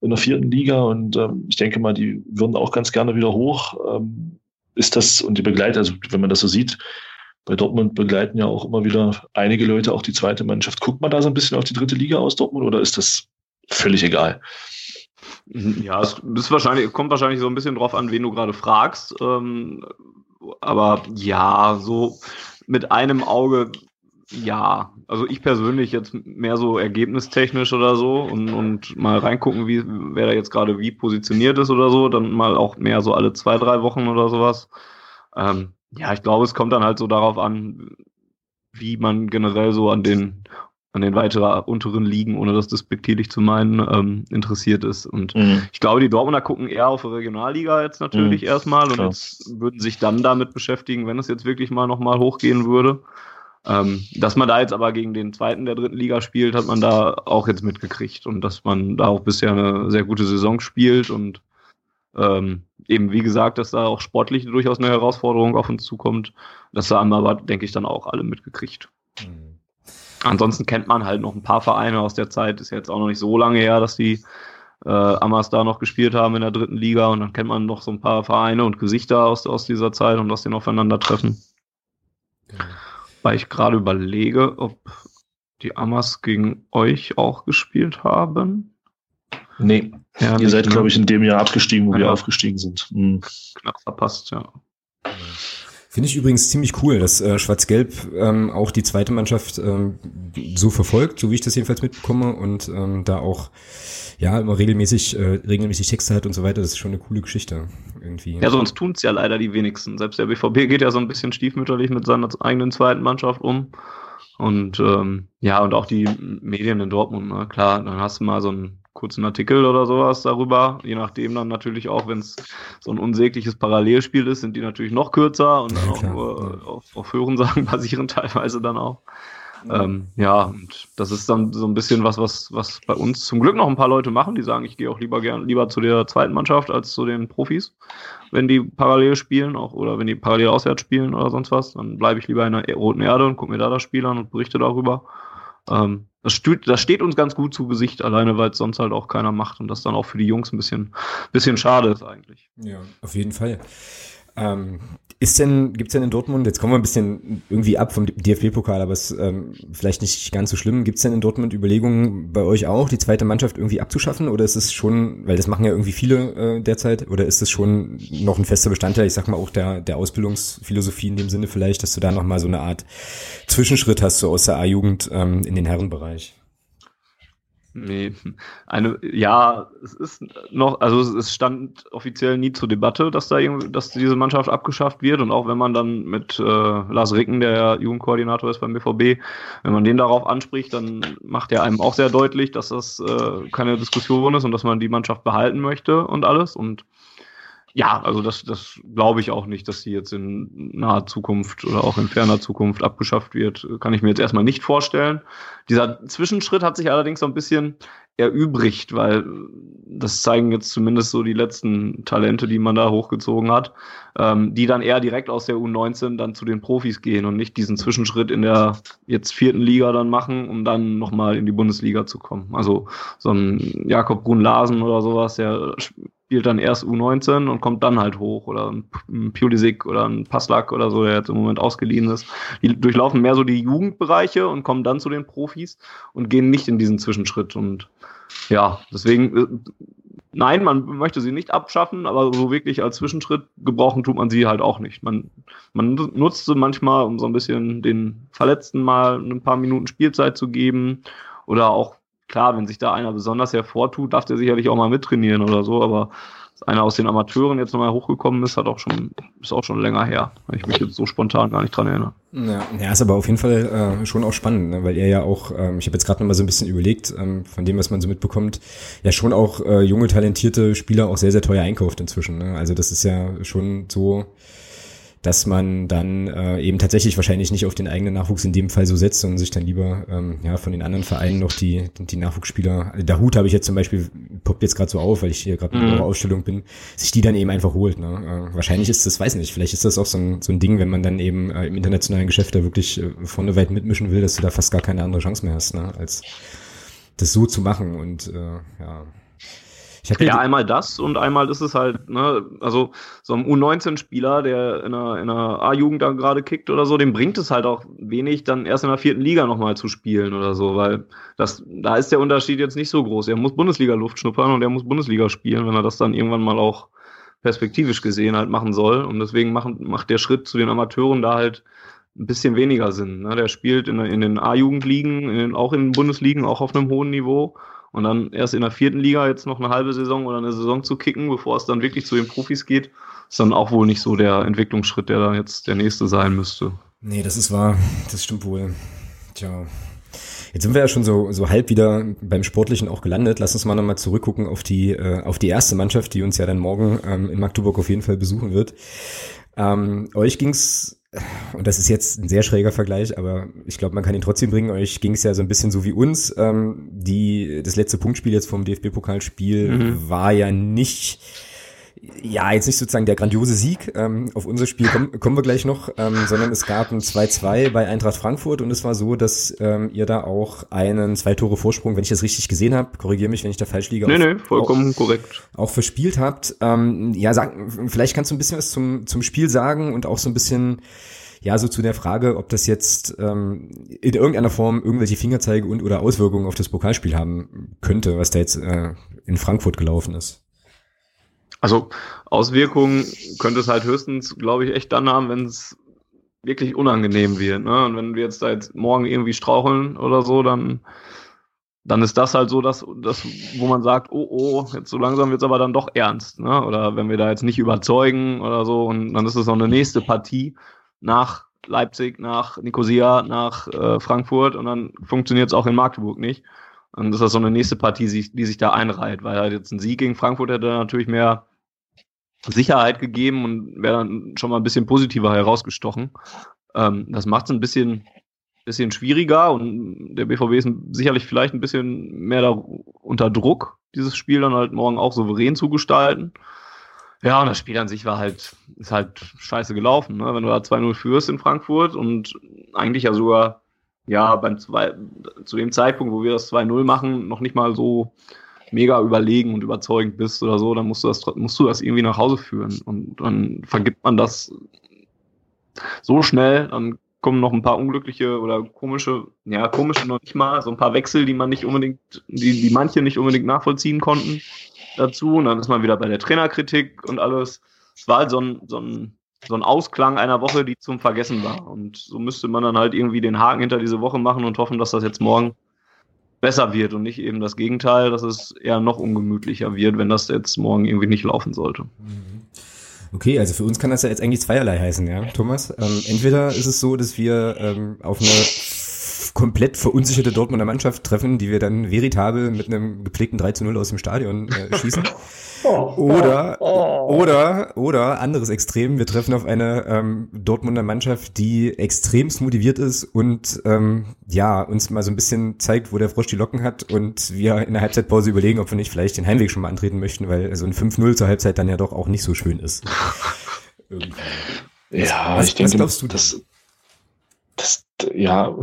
in der vierten Liga und ähm, ich denke mal, die würden auch ganz gerne wieder hoch. Ähm, ist das, und die begleiten, also wenn man das so sieht, bei Dortmund begleiten ja auch immer wieder einige Leute auch die zweite Mannschaft. Guckt man da so ein bisschen auf die dritte Liga aus Dortmund oder ist das völlig egal? Ja, es ist wahrscheinlich, kommt wahrscheinlich so ein bisschen drauf an, wen du gerade fragst. Ähm, aber ja, so mit einem Auge, ja. Also ich persönlich jetzt mehr so ergebnistechnisch oder so und, und mal reingucken, wie, wer da jetzt gerade wie positioniert ist oder so, dann mal auch mehr so alle zwei, drei Wochen oder sowas. Ähm, ja, ich glaube, es kommt dann halt so darauf an, wie man generell so an den an den weiteren unteren Ligen, ohne das despektierlich zu meinen, ähm, interessiert ist. Und mhm. ich glaube, die Dortmunder gucken eher auf die Regionalliga jetzt natürlich mhm. erstmal und jetzt würden sich dann damit beschäftigen, wenn es jetzt wirklich mal nochmal hochgehen würde. Ähm, dass man da jetzt aber gegen den zweiten der dritten Liga spielt, hat man da auch jetzt mitgekriegt und dass man da auch bisher eine sehr gute Saison spielt und ähm, eben wie gesagt, dass da auch sportlich durchaus eine Herausforderung auf uns zukommt. Das haben aber, denke ich, dann auch alle mitgekriegt. Ansonsten kennt man halt noch ein paar Vereine aus der Zeit. Ist jetzt auch noch nicht so lange her, dass die äh, Amas da noch gespielt haben in der dritten Liga. Und dann kennt man noch so ein paar Vereine und Gesichter aus, aus dieser Zeit und dass die aufeinandertreffen. Ja. Weil ich gerade überlege, ob die Amas gegen euch auch gespielt haben. Nee, ja, ihr seid, glaube ich, in dem Jahr abgestiegen, wo ja. wir aufgestiegen sind. Mhm. Knapp verpasst, ja. Finde ich übrigens ziemlich cool, dass äh, Schwarz-Gelb ähm, auch die zweite Mannschaft ähm, so verfolgt, so wie ich das jedenfalls mitbekomme und ähm, da auch ja immer regelmäßig äh, regelmäßig Texte hat und so weiter. Das ist schon eine coole Geschichte irgendwie. Ja, sonst tun's ja leider die wenigsten. Selbst der BVB geht ja so ein bisschen stiefmütterlich mit seiner eigenen zweiten Mannschaft um. Und ähm, ja, und auch die Medien in Dortmund, ne? klar, dann hast du mal so ein kurzen Artikel oder sowas darüber. Je nachdem dann natürlich auch, wenn es so ein unsägliches Parallelspiel ist, sind die natürlich noch kürzer und dann ja, auch nur äh, auf, auf Hörensagen basieren teilweise dann auch. Ähm, ja, und das ist dann so ein bisschen was, was, was bei uns zum Glück noch ein paar Leute machen, die sagen, ich gehe auch lieber gern lieber zu der zweiten Mannschaft als zu den Profis, wenn die parallel spielen, auch oder wenn die parallel auswärts spielen oder sonst was, dann bleibe ich lieber in der roten Erde und gucke mir da das Spiel an und berichte darüber. Ähm, das, steht, das steht uns ganz gut zu Gesicht, alleine weil es sonst halt auch keiner macht und das dann auch für die Jungs ein bisschen, bisschen schade ist eigentlich. Ja, auf jeden Fall. Ähm, ist denn, gibt's denn in Dortmund, jetzt kommen wir ein bisschen irgendwie ab vom DFB-Pokal, aber es ist ähm, vielleicht nicht ganz so schlimm. Gibt's denn in Dortmund Überlegungen bei euch auch, die zweite Mannschaft irgendwie abzuschaffen? Oder ist es schon, weil das machen ja irgendwie viele äh, derzeit, oder ist es schon noch ein fester Bestandteil, ich sag mal auch der, der Ausbildungsphilosophie in dem Sinne vielleicht, dass du da nochmal so eine Art Zwischenschritt hast, so aus der A-Jugend ähm, in den Herrenbereich? Nee, eine, ja, es ist noch, also es stand offiziell nie zur Debatte, dass da dass diese Mannschaft abgeschafft wird. Und auch wenn man dann mit äh, Lars Ricken, der Jugendkoordinator ist beim BVB, wenn man den darauf anspricht, dann macht er einem auch sehr deutlich, dass das äh, keine Diskussion ist und dass man die Mannschaft behalten möchte und alles. Und ja, also das, das glaube ich auch nicht, dass sie jetzt in naher Zukunft oder auch in ferner Zukunft abgeschafft wird. Kann ich mir jetzt erstmal nicht vorstellen. Dieser Zwischenschritt hat sich allerdings so ein bisschen erübrigt, weil das zeigen jetzt zumindest so die letzten Talente, die man da hochgezogen hat, ähm, die dann eher direkt aus der U19 dann zu den Profis gehen und nicht diesen Zwischenschritt in der jetzt vierten Liga dann machen, um dann nochmal in die Bundesliga zu kommen. Also so ein Jakob Brun-Larsen oder sowas, der spielt dann erst U19 und kommt dann halt hoch oder ein Pulisic oder ein Passlack oder so, der jetzt im Moment ausgeliehen ist. Die durchlaufen mehr so die Jugendbereiche und kommen dann zu den Profis und gehen nicht in diesen Zwischenschritt und ja, deswegen äh, nein, man möchte sie nicht abschaffen, aber so wirklich als Zwischenschritt gebrauchen tut man sie halt auch nicht. Man, man nutzt sie manchmal, um so ein bisschen den Verletzten mal ein paar Minuten Spielzeit zu geben oder auch, klar, wenn sich da einer besonders hervortut, darf der sicherlich auch mal mittrainieren oder so, aber einer aus den Amateuren jetzt nochmal hochgekommen ist, hat auch schon, ist auch schon länger her, wenn ich mich jetzt so spontan gar nicht dran erinnere. Ja, ja ist aber auf jeden Fall äh, schon auch spannend, ne? weil er ja auch, ähm, ich habe jetzt gerade nochmal so ein bisschen überlegt, ähm, von dem, was man so mitbekommt, ja schon auch äh, junge, talentierte Spieler auch sehr, sehr teuer einkauft inzwischen. Ne? Also das ist ja schon so, dass man dann äh, eben tatsächlich wahrscheinlich nicht auf den eigenen Nachwuchs in dem Fall so setzt, sondern sich dann lieber ähm, ja von den anderen Vereinen noch die die Nachwuchsspieler, also der Hut habe ich jetzt zum Beispiel poppt jetzt gerade so auf, weil ich hier gerade in mhm. einer Ausstellung bin, sich die dann eben einfach holt. Ne? Äh, wahrscheinlich ist das, weiß nicht, vielleicht ist das auch so ein, so ein Ding, wenn man dann eben äh, im internationalen Geschäft da wirklich äh, vorne weit mitmischen will, dass du da fast gar keine andere Chance mehr hast, ne? als das so zu machen und äh, ja ja, einmal das und einmal ist es halt, ne, also so ein U19-Spieler, der in einer, in einer A-Jugend da gerade kickt oder so, dem bringt es halt auch wenig, dann erst in der vierten Liga nochmal zu spielen oder so, weil das, da ist der Unterschied jetzt nicht so groß. Er muss Bundesliga-Luft schnuppern und er muss Bundesliga spielen, wenn er das dann irgendwann mal auch perspektivisch gesehen halt machen soll. Und deswegen macht, macht der Schritt zu den Amateuren da halt ein bisschen weniger Sinn. Ne? Der spielt in, in den A-Jugendligen, auch in den Bundesligen, auch auf einem hohen Niveau und dann erst in der vierten Liga jetzt noch eine halbe Saison oder eine Saison zu kicken, bevor es dann wirklich zu den Profis geht, ist dann auch wohl nicht so der Entwicklungsschritt, der dann jetzt der nächste sein müsste. Nee, das ist wahr. Das stimmt wohl. Tja. Jetzt sind wir ja schon so, so halb wieder beim Sportlichen auch gelandet. Lass uns mal nochmal zurückgucken auf die, äh, auf die erste Mannschaft, die uns ja dann morgen ähm, in Magdeburg auf jeden Fall besuchen wird. Ähm, euch ging's und das ist jetzt ein sehr schräger Vergleich, aber ich glaube, man kann ihn trotzdem bringen. Euch ging es ja so ein bisschen so wie uns. Ähm, die, das letzte Punktspiel jetzt vom DFB-Pokalspiel mhm. war ja nicht ja, jetzt nicht sozusagen der grandiose Sieg. Ähm, auf unser Spiel kommen, kommen wir gleich noch, ähm, sondern es gab ein 2-2 bei Eintracht Frankfurt und es war so, dass ähm, ihr da auch einen zwei Tore Vorsprung, wenn ich das richtig gesehen habe, korrigiere mich, wenn ich da falsch liege. Nee, nee, vollkommen auch, korrekt. Auch verspielt habt. Ähm, ja, sag, vielleicht kannst du ein bisschen was zum, zum Spiel sagen und auch so ein bisschen ja, so zu der Frage, ob das jetzt ähm, in irgendeiner Form irgendwelche Fingerzeige und oder Auswirkungen auf das Pokalspiel haben könnte, was da jetzt äh, in Frankfurt gelaufen ist. Also Auswirkungen könnte es halt höchstens, glaube ich, echt dann haben, wenn es wirklich unangenehm wird. Ne? Und wenn wir jetzt da jetzt morgen irgendwie straucheln oder so, dann, dann ist das halt so, dass, dass wo man sagt, oh, oh, jetzt so langsam wird es aber dann doch ernst. Ne? Oder wenn wir da jetzt nicht überzeugen oder so, und dann ist es noch eine nächste Partie nach Leipzig, nach Nicosia, nach äh, Frankfurt und dann funktioniert es auch in Magdeburg nicht. Und das ist so eine nächste Partie, die, sich da einreiht, weil halt jetzt ein Sieg gegen Frankfurt hätte natürlich mehr Sicherheit gegeben und wäre dann schon mal ein bisschen positiver herausgestochen. Ähm, das macht es ein bisschen, bisschen schwieriger und der BVB ist sicherlich vielleicht ein bisschen mehr da unter Druck, dieses Spiel dann halt morgen auch souverän zu gestalten. Ja, und das Spiel an sich war halt, ist halt scheiße gelaufen, ne? Wenn du da 2-0 führst in Frankfurt und eigentlich ja sogar, ja, beim zwei, zu dem Zeitpunkt, wo wir das 2-0 machen, noch nicht mal so mega überlegen und überzeugend bist oder so, dann musst du das, musst du das irgendwie nach Hause führen. Und dann vergibt man das so schnell, dann kommen noch ein paar unglückliche oder komische, ja, komische noch nicht mal, so ein paar Wechsel, die man nicht unbedingt, die, die manche nicht unbedingt nachvollziehen konnten dazu. Und dann ist man wieder bei der Trainerkritik und alles. Es war halt so ein, so ein, so ein Ausklang einer Woche, die zum Vergessen war. Und so müsste man dann halt irgendwie den Haken hinter diese Woche machen und hoffen, dass das jetzt morgen besser wird und nicht eben das Gegenteil, dass es eher noch ungemütlicher wird, wenn das jetzt morgen irgendwie nicht laufen sollte. Mhm. Okay, also für uns kann das ja jetzt eigentlich zweierlei heißen, ja, Thomas. Ähm, entweder ist es so, dass wir ähm, auf eine komplett verunsicherte Dortmunder Mannschaft treffen, die wir dann veritabel mit einem gepflegten 3 zu 0 aus dem Stadion äh, schießen. Oder, oder, oder, anderes Extrem, wir treffen auf eine ähm, Dortmunder Mannschaft, die extremst motiviert ist und ähm, ja, uns mal so ein bisschen zeigt, wo der Frosch die Locken hat und wir in der Halbzeitpause überlegen, ob wir nicht vielleicht den Heimweg schon mal antreten möchten, weil so ein 5-0 zur Halbzeit dann ja doch auch nicht so schön ist. Irgendwie. Ja, was, ich denke, was du das, das, ja,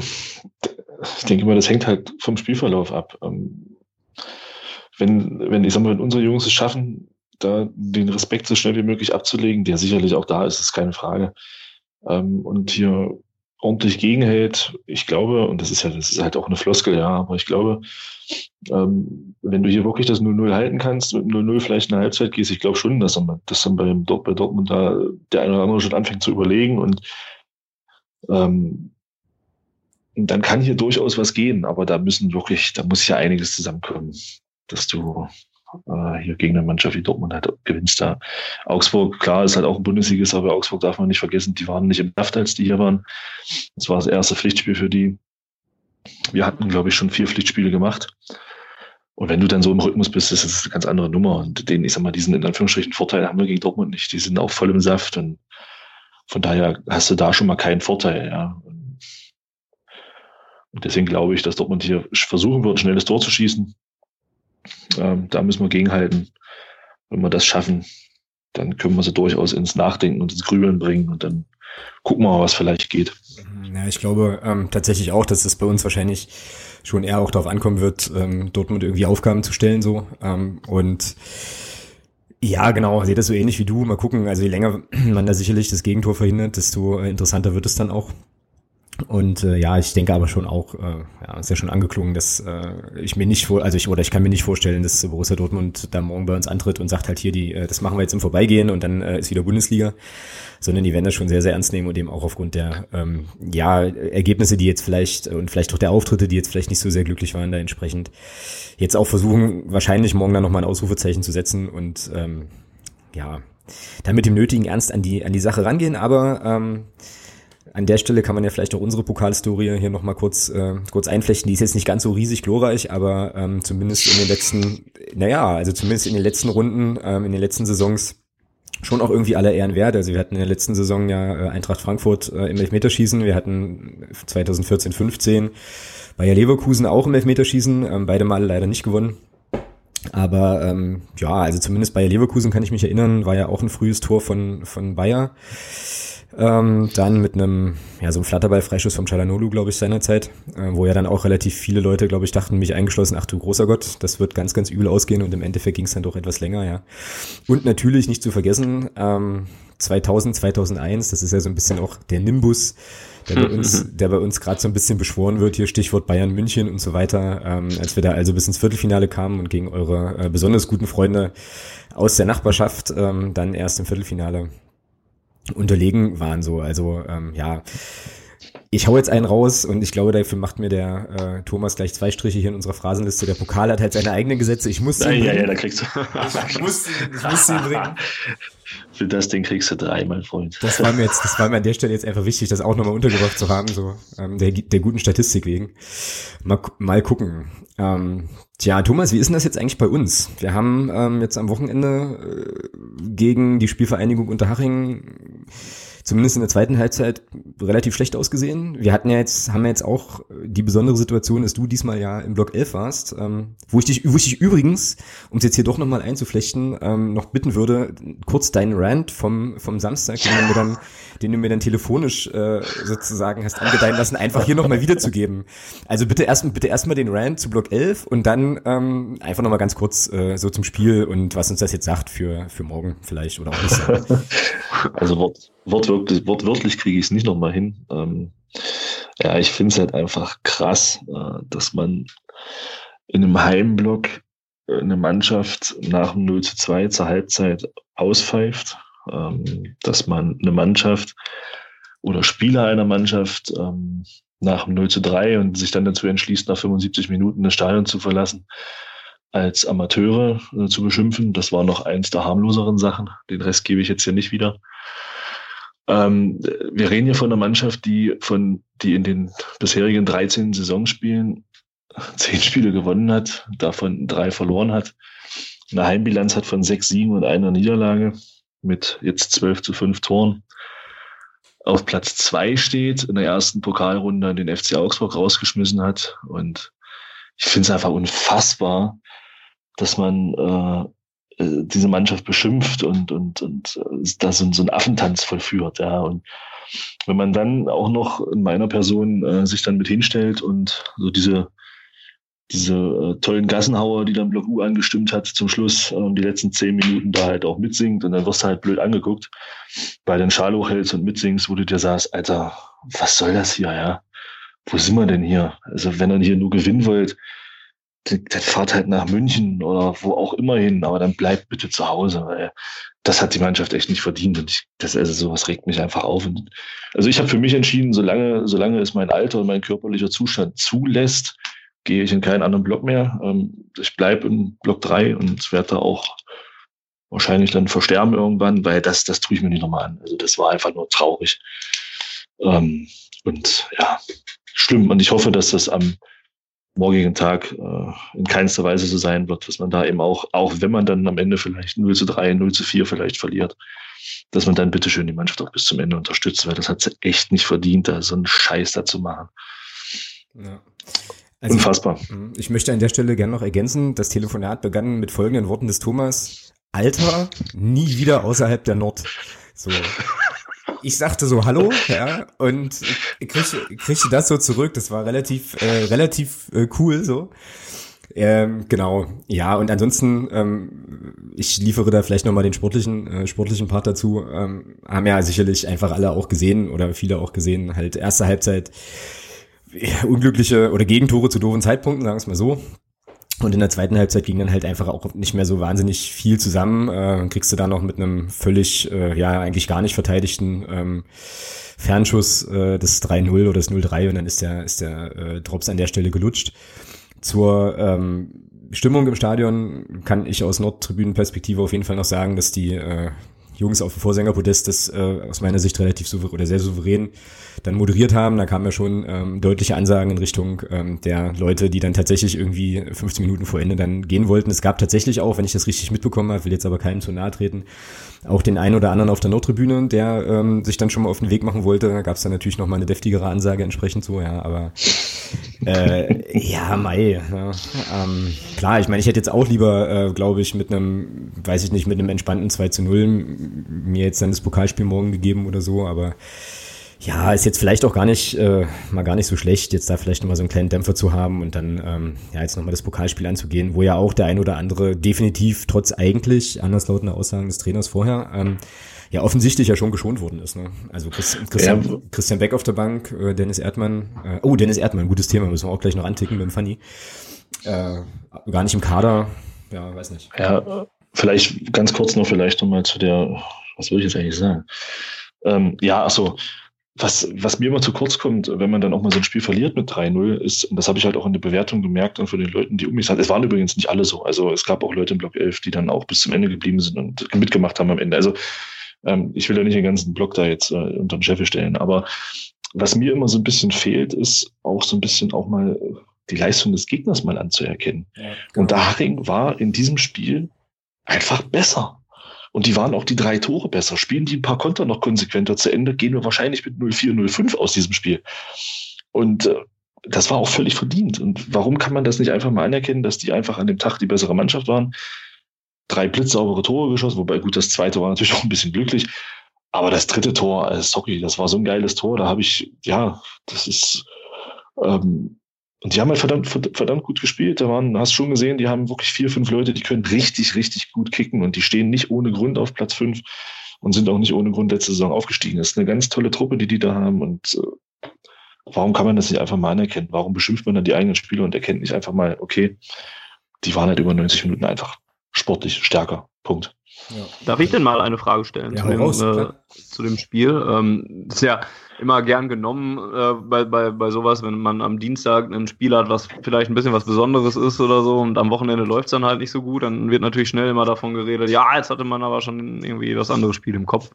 ich denke mal, das hängt halt vom Spielverlauf ab. Ähm, wenn, wenn, ich sag mal, wenn unsere Jungs es schaffen, da den Respekt so schnell wie möglich abzulegen, der sicherlich auch da ist, ist keine Frage. Ähm, und hier ordentlich gegenhält, ich glaube, und das ist ja, das ist halt auch eine Floskel, ja, aber ich glaube, ähm, wenn du hier wirklich das 0-0 halten kannst, mit 0-0 vielleicht eine Halbzeit gehst, ich glaube schon, dass dann, dass dann bei, bei Dortmund da der eine oder andere schon anfängt zu überlegen und ähm, dann kann hier durchaus was gehen, aber da müssen wirklich, da muss ja einiges zusammenkommen, dass du äh, hier gegen eine Mannschaft wie Dortmund halt gewinnst da. Augsburg, klar, ist halt auch ein Bundesligist, aber Augsburg darf man nicht vergessen, die waren nicht im Saft, als die hier waren. Das war das erste Pflichtspiel für die. Wir hatten, glaube ich, schon vier Pflichtspiele gemacht. Und wenn du dann so im Rhythmus bist, ist das eine ganz andere Nummer. Und den, ich sag mal, diesen in Anführungsstrichen Vorteil haben wir gegen Dortmund nicht. Die sind auch voll im Saft und von daher hast du da schon mal keinen Vorteil, ja. Und deswegen glaube ich, dass Dortmund hier versuchen wird, ein schnelles Tor zu schießen. Ähm, da müssen wir gegenhalten. Wenn wir das schaffen, dann können wir sie durchaus ins Nachdenken und ins Grübeln bringen und dann gucken wir mal, was vielleicht geht. Ja, ich glaube ähm, tatsächlich auch, dass es bei uns wahrscheinlich schon eher auch darauf ankommen wird, ähm, Dortmund irgendwie Aufgaben zu stellen so ähm, und ja, genau, sehe das so ähnlich wie du. Mal gucken, also je länger man da sicherlich das Gegentor verhindert, desto äh, interessanter wird es dann auch. Und äh, ja, ich denke aber schon auch, äh, ja, ist ja schon angeklungen, dass äh, ich mir nicht vor, also ich oder ich kann mir nicht vorstellen, dass Borussia Dortmund da morgen bei uns antritt und sagt halt hier die, äh, das machen wir jetzt im Vorbeigehen und dann äh, ist wieder Bundesliga, sondern die werden das schon sehr sehr ernst nehmen und eben auch aufgrund der ähm, ja Ergebnisse, die jetzt vielleicht und vielleicht auch der Auftritte, die jetzt vielleicht nicht so sehr glücklich waren, da entsprechend jetzt auch versuchen, wahrscheinlich morgen dann noch mal ein Ausrufezeichen zu setzen und ähm, ja, dann mit dem nötigen Ernst an die an die Sache rangehen, aber ähm, an der Stelle kann man ja vielleicht auch unsere Pokalhistorie hier nochmal kurz, äh, kurz einflechten. Die ist jetzt nicht ganz so riesig glorreich, aber ähm, zumindest in den letzten, naja, also zumindest in den letzten Runden, ähm, in den letzten Saisons schon auch irgendwie aller Ehren wert. Also wir hatten in der letzten Saison ja äh, Eintracht Frankfurt äh, im Elfmeterschießen, wir hatten 2014, 15 Bayer Leverkusen auch im Elfmeterschießen, ähm, beide Male leider nicht gewonnen. Aber ähm, ja, also zumindest Bayer Leverkusen kann ich mich erinnern, war ja auch ein frühes Tor von, von Bayer. Ähm, dann mit einem, ja, so einem Flatterball-Freischuss vom Chalanolu, glaube ich, seinerzeit, äh, wo ja dann auch relativ viele Leute, glaube ich, dachten, mich eingeschlossen, ach du großer Gott, das wird ganz, ganz übel ausgehen und im Endeffekt ging es dann doch etwas länger, ja. Und natürlich nicht zu vergessen, ähm, 2000, 2001, das ist ja so ein bisschen auch der Nimbus, der bei uns, der bei uns gerade so ein bisschen beschworen wird, hier Stichwort Bayern München und so weiter, ähm, als wir da also bis ins Viertelfinale kamen und gegen eure äh, besonders guten Freunde aus der Nachbarschaft ähm, dann erst im Viertelfinale unterlegen waren so. Also ähm, ja, ich hau jetzt einen raus und ich glaube, dafür macht mir der äh, Thomas gleich zwei Striche hier in unserer Phrasenliste. Der Pokal hat halt seine eigenen Gesetze. Ich muss sie ja, ja, da kriegst du. ich muss, ich muss sie bringen. Für das Ding kriegst du drei, mein Freund. Das war mir jetzt, das war mir an der Stelle jetzt einfach wichtig, das auch nochmal untergebracht zu haben, so ähm, der, der guten Statistik wegen. Mal, mal gucken. Ähm, tja, Thomas, wie ist denn das jetzt eigentlich bei uns? Wir haben ähm, jetzt am Wochenende äh, gegen die Spielvereinigung Unterhaching zumindest in der zweiten Halbzeit relativ schlecht ausgesehen. Wir hatten ja jetzt, haben ja jetzt auch die besondere Situation, dass du diesmal ja im Block 11 warst, ähm, wo ich dich, wo ich dich übrigens, um es jetzt hier doch nochmal einzuflechten, ähm, noch bitten würde, kurz deinen Rant vom, vom Samstag, den du mir dann, den du mir dann telefonisch äh, sozusagen hast angedeihen lassen, einfach hier nochmal wiederzugeben. Also bitte erst, bitte erstmal den Rant zu Block 11 und dann ähm, einfach nochmal ganz kurz äh, so zum Spiel und was uns das jetzt sagt für, für morgen vielleicht oder auch nicht. Also Wort, wortwörtlich, wortwörtlich kriege ich es nicht nochmal hin. Ähm, ja, ich finde es halt einfach krass, äh, dass man in einem Heimblock eine Mannschaft nach dem 0 zu 2 zur Halbzeit auspfeift, ähm, dass man eine Mannschaft oder Spieler einer Mannschaft ähm, nach dem 0 zu 3 und sich dann dazu entschließt, nach 75 Minuten das Stadion zu verlassen, als Amateure äh, zu beschimpfen. Das war noch eins der harmloseren Sachen. Den Rest gebe ich jetzt hier nicht wieder. Ähm, wir reden hier von einer Mannschaft, die von, die in den bisherigen 13 Saisonspielen zehn Spiele gewonnen hat, davon drei verloren hat, eine Heimbilanz hat von sechs Siegen und einer Niederlage mit jetzt zwölf zu fünf Toren auf Platz zwei steht, in der ersten Pokalrunde den FC Augsburg rausgeschmissen hat. Und ich finde es einfach unfassbar, dass man äh, äh, diese Mannschaft beschimpft und, und, und äh, da so, so ein Affentanz vollführt. Ja. Und wenn man dann auch noch in meiner Person äh, sich dann mit hinstellt und so diese, diese äh, tollen Gassenhauer, die dann Block U angestimmt hat zum Schluss und die letzten zehn Minuten da halt auch mitsingt und dann wirst du halt blöd angeguckt bei den Schalhochhältst und mitsingst, wo du dir sagst, Alter, was soll das hier, ja? Wo sind wir denn hier? Also wenn ihr hier nur gewinnen wollt, dann, fahrt halt nach München oder wo auch immer hin, aber dann bleibt bitte zu Hause, weil das hat die Mannschaft echt nicht verdient und ich, das also sowas regt mich einfach auf. Und, also ich habe für mich entschieden, solange, solange es mein Alter und mein körperlicher Zustand zulässt, gehe ich in keinen anderen Block mehr. Ähm, ich bleibe in Block 3 und werde da auch wahrscheinlich dann versterben irgendwann, weil das, das tue ich mir nicht nochmal an. Also das war einfach nur traurig. Ähm, und ja, schlimm. Und ich hoffe, dass das am morgigen Tag äh, in keinster Weise so sein wird, dass man da eben auch, auch wenn man dann am Ende vielleicht 0 zu 3, 0 zu 4 vielleicht verliert, dass man dann bitteschön die Mannschaft auch bis zum Ende unterstützt, weil das hat sie echt nicht verdient, da so einen Scheiß da zu machen. Ja. Also Unfassbar. Mhm. Ich möchte an der Stelle gerne noch ergänzen, das Telefonat begann mit folgenden Worten des Thomas. Alter, nie wieder außerhalb der Nord. So. Ich sagte so Hallo, ja, und kriegte, kriegte das so zurück. Das war relativ, äh, relativ äh, cool so. Ähm, genau, ja, und ansonsten, ähm, ich liefere da vielleicht nochmal den sportlichen, äh, sportlichen Part dazu. Ähm, haben ja sicherlich einfach alle auch gesehen oder viele auch gesehen, halt erste Halbzeit unglückliche oder Gegentore zu doofen Zeitpunkten, sagen wir es mal so. Und in der zweiten Halbzeit ging dann halt einfach auch nicht mehr so wahnsinnig viel zusammen. Äh, kriegst du da noch mit einem völlig, äh, ja, eigentlich gar nicht verteidigten ähm, Fernschuss äh, das 3-0 oder das 0-3 und dann ist der, ist der äh, Drops an der Stelle gelutscht. Zur ähm, Stimmung im Stadion kann ich aus Nordtribünenperspektive auf jeden Fall noch sagen, dass die äh, Jungs auf dem Vorsängerpodest das äh, aus meiner Sicht relativ souverän oder sehr souverän dann moderiert haben. Da kamen ja schon ähm, deutliche Ansagen in Richtung ähm, der Leute, die dann tatsächlich irgendwie 15 Minuten vor Ende dann gehen wollten. Es gab tatsächlich auch, wenn ich das richtig mitbekommen habe, will jetzt aber keinem zu nahe treten, auch den einen oder anderen auf der Nordtribüne, der ähm, sich dann schon mal auf den Weg machen wollte. Da gab es dann natürlich noch mal eine deftigere Ansage entsprechend so, ja, aber äh, ja, Mai. Ja, ähm, klar, ich meine, ich hätte jetzt auch lieber, äh, glaube ich, mit einem, weiß ich nicht, mit einem entspannten 2 zu 0 mir jetzt dann das Pokalspiel morgen gegeben oder so, aber ja, ist jetzt vielleicht auch gar nicht, äh, mal gar nicht so schlecht, jetzt da vielleicht nochmal so einen kleinen Dämpfer zu haben und dann ähm, ja jetzt nochmal das Pokalspiel anzugehen, wo ja auch der ein oder andere definitiv trotz eigentlich anderslautender Aussagen des Trainers vorher ähm, ja offensichtlich ja schon geschont worden ist. Ne? Also Chris, Christian, ja. Christian Beck auf der Bank, äh, Dennis Erdmann, äh, oh Dennis Erdmann, gutes Thema, müssen wir auch gleich noch anticken mit dem Funny. Äh, gar nicht im Kader, ja, weiß nicht. Ja, vielleicht ganz kurz noch vielleicht nochmal zu der, was würde ich jetzt eigentlich sagen? Ähm, ja, achso, was, was mir immer zu kurz kommt, wenn man dann auch mal so ein Spiel verliert mit 3-0, ist, und das habe ich halt auch in der Bewertung gemerkt und von den Leuten, die um mich sind, es waren übrigens nicht alle so. Also es gab auch Leute im Block 11, die dann auch bis zum Ende geblieben sind und mitgemacht haben am Ende. Also ähm, ich will ja nicht den ganzen Block da jetzt äh, unter den Scheffel stellen, aber was mir immer so ein bisschen fehlt, ist auch so ein bisschen auch mal die Leistung des Gegners mal anzuerkennen. Ja, genau. Und Daring war in diesem Spiel einfach besser. Und die waren auch die drei Tore besser. Spielen die ein paar Konter noch konsequenter zu Ende, gehen wir wahrscheinlich mit 0-4, 0-5 aus diesem Spiel. Und äh, das war auch völlig verdient. Und warum kann man das nicht einfach mal anerkennen, dass die einfach an dem Tag die bessere Mannschaft waren? Drei blitzsaubere Tore geschossen, wobei gut, das zweite war natürlich auch ein bisschen glücklich. Aber das dritte Tor, äh, sorry, das war so ein geiles Tor, da habe ich, ja, das ist, ähm, und die haben halt verdammt, verdammt gut gespielt. Da waren, hast schon gesehen, die haben wirklich vier, fünf Leute, die können richtig, richtig gut kicken und die stehen nicht ohne Grund auf Platz fünf und sind auch nicht ohne Grund letzte Saison aufgestiegen. Das ist eine ganz tolle Truppe, die die da haben und äh, warum kann man das nicht einfach mal anerkennen? Warum beschimpft man dann die eigenen Spieler und erkennt nicht einfach mal, okay, die waren halt über 90 Minuten einfach sportlich stärker. Punkt. Ja. Darf ich denn mal eine Frage stellen ja, zu, dem, raus, äh, zu, dem, Spiel? Ähm, das ist ja immer gern genommen äh, bei, bei, bei sowas, wenn man am Dienstag ein Spiel hat, was vielleicht ein bisschen was Besonderes ist oder so und am Wochenende läuft es dann halt nicht so gut, dann wird natürlich schnell immer davon geredet, ja, jetzt hatte man aber schon irgendwie das andere Spiel im Kopf.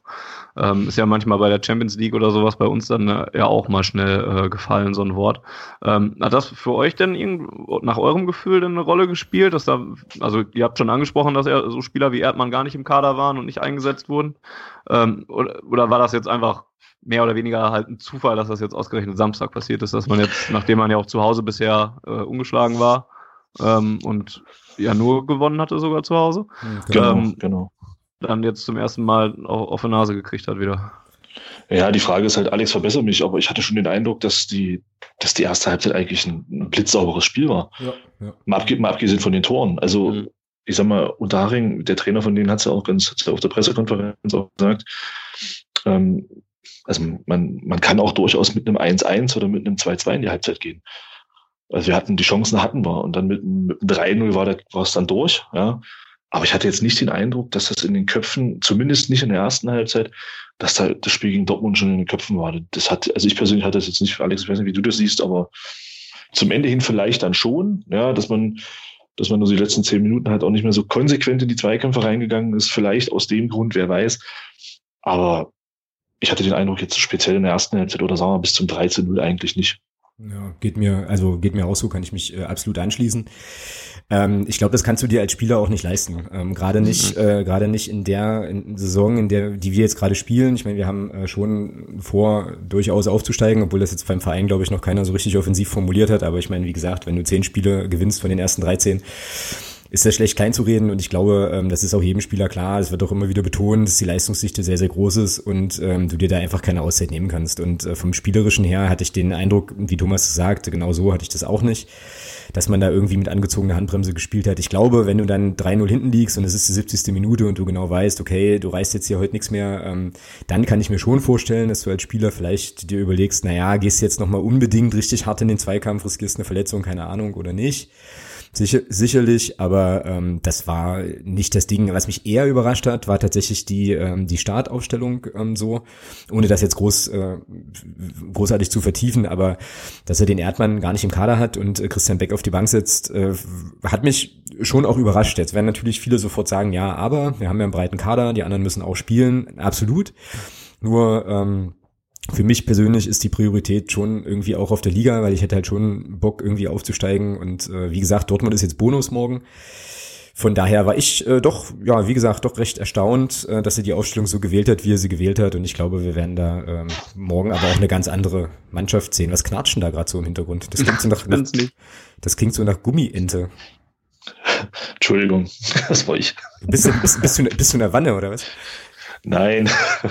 Ähm, ist ja manchmal bei der Champions League oder sowas bei uns dann äh, ja auch mal schnell äh, gefallen, so ein Wort. Ähm, hat das für euch denn irgend, nach eurem Gefühl denn eine Rolle gespielt, dass da, also ihr habt schon angesprochen, dass er, so Spieler wie Erdmann gar nicht im Kader waren und nicht eingesetzt wurden? Ähm, oder, oder war das jetzt einfach mehr oder weniger halt ein Zufall, dass das jetzt ausgerechnet Samstag passiert ist, dass man jetzt, nachdem man ja auch zu Hause bisher äh, ungeschlagen war ähm, und ja nur gewonnen hatte sogar zu Hause, genau, ähm, genau. dann jetzt zum ersten Mal auch auf die Nase gekriegt hat wieder. Ja, die Frage ist halt, Alex, verbessere mich, aber ich hatte schon den Eindruck, dass die dass die erste Halbzeit eigentlich ein, ein blitzsauberes Spiel war. Ja, ja. Mal, abge mal abgesehen von den Toren. Also, mhm. ich sag mal, Unterharing, der Trainer von denen hat es ja auch ganz ja auf der Pressekonferenz auch gesagt, ähm, also man, man kann auch durchaus mit einem 1-1 oder mit einem 2-2 in die Halbzeit gehen. Also wir hatten die Chancen hatten wir und dann mit, mit einem 3-0 war, der, war es dann durch, ja. Aber ich hatte jetzt nicht den Eindruck, dass das in den Köpfen, zumindest nicht in der ersten Halbzeit, dass da das Spiel gegen Dortmund schon in den Köpfen war. Das hat, also ich persönlich hatte das jetzt nicht, Alex, ich weiß nicht, wie du das siehst, aber zum Ende hin vielleicht dann schon, ja, dass man, dass man nur die letzten zehn Minuten halt auch nicht mehr so konsequent in die Zweikämpfe reingegangen ist, vielleicht aus dem Grund, wer weiß. Aber ich hatte den Eindruck jetzt speziell in der ersten Halbzeit oder sagen wir bis zum 13-0 eigentlich nicht. Ja, geht mir, also geht mir auch so, kann ich mich äh, absolut anschließen. Ähm, ich glaube, das kannst du dir als Spieler auch nicht leisten. Ähm, gerade nicht, mhm. äh, gerade nicht in der in Saison, in der, die wir jetzt gerade spielen. Ich meine, wir haben äh, schon vor, durchaus aufzusteigen, obwohl das jetzt beim Verein, glaube ich, noch keiner so richtig offensiv formuliert hat. Aber ich meine, wie gesagt, wenn du zehn Spiele gewinnst von den ersten 13, ist das schlecht klein zu reden und ich glaube, ähm, das ist auch jedem Spieler klar. Es wird auch immer wieder betont, dass die Leistungsdichte sehr, sehr groß ist und ähm, du dir da einfach keine Auszeit nehmen kannst. Und äh, vom Spielerischen her hatte ich den Eindruck, wie Thomas sagte, genau so hatte ich das auch nicht, dass man da irgendwie mit angezogener Handbremse gespielt hat. Ich glaube, wenn du dann 3-0 hinten liegst und es ist die 70. Minute und du genau weißt, okay, du reißt jetzt hier heute nichts mehr, ähm, dann kann ich mir schon vorstellen, dass du als Spieler vielleicht dir überlegst, naja, gehst jetzt nochmal unbedingt richtig hart in den Zweikampf, riskierst eine Verletzung, keine Ahnung, oder nicht. Sicher, sicherlich, aber ähm, das war nicht das Ding. Was mich eher überrascht hat, war tatsächlich die, ähm, die Startaufstellung ähm, so, ohne das jetzt groß, äh, großartig zu vertiefen, aber dass er den Erdmann gar nicht im Kader hat und äh, Christian Beck auf die Bank setzt, äh, hat mich schon auch überrascht. Jetzt werden natürlich viele sofort sagen, ja, aber wir haben ja einen breiten Kader, die anderen müssen auch spielen, absolut. Nur ähm, für mich persönlich ist die Priorität schon irgendwie auch auf der Liga, weil ich hätte halt schon Bock irgendwie aufzusteigen und äh, wie gesagt, Dortmund ist jetzt Bonus morgen. Von daher war ich äh, doch, ja, wie gesagt, doch recht erstaunt, äh, dass er die Aufstellung so gewählt hat, wie er sie gewählt hat. Und ich glaube, wir werden da ähm, morgen aber auch eine ganz andere Mannschaft sehen. Was knatschen da gerade so im Hintergrund? Das klingt so nach, nach das klingt so nach Gummiente. Entschuldigung, das war ich. Bist du, bist, bist, du, bist du in der Wanne oder was? Nein,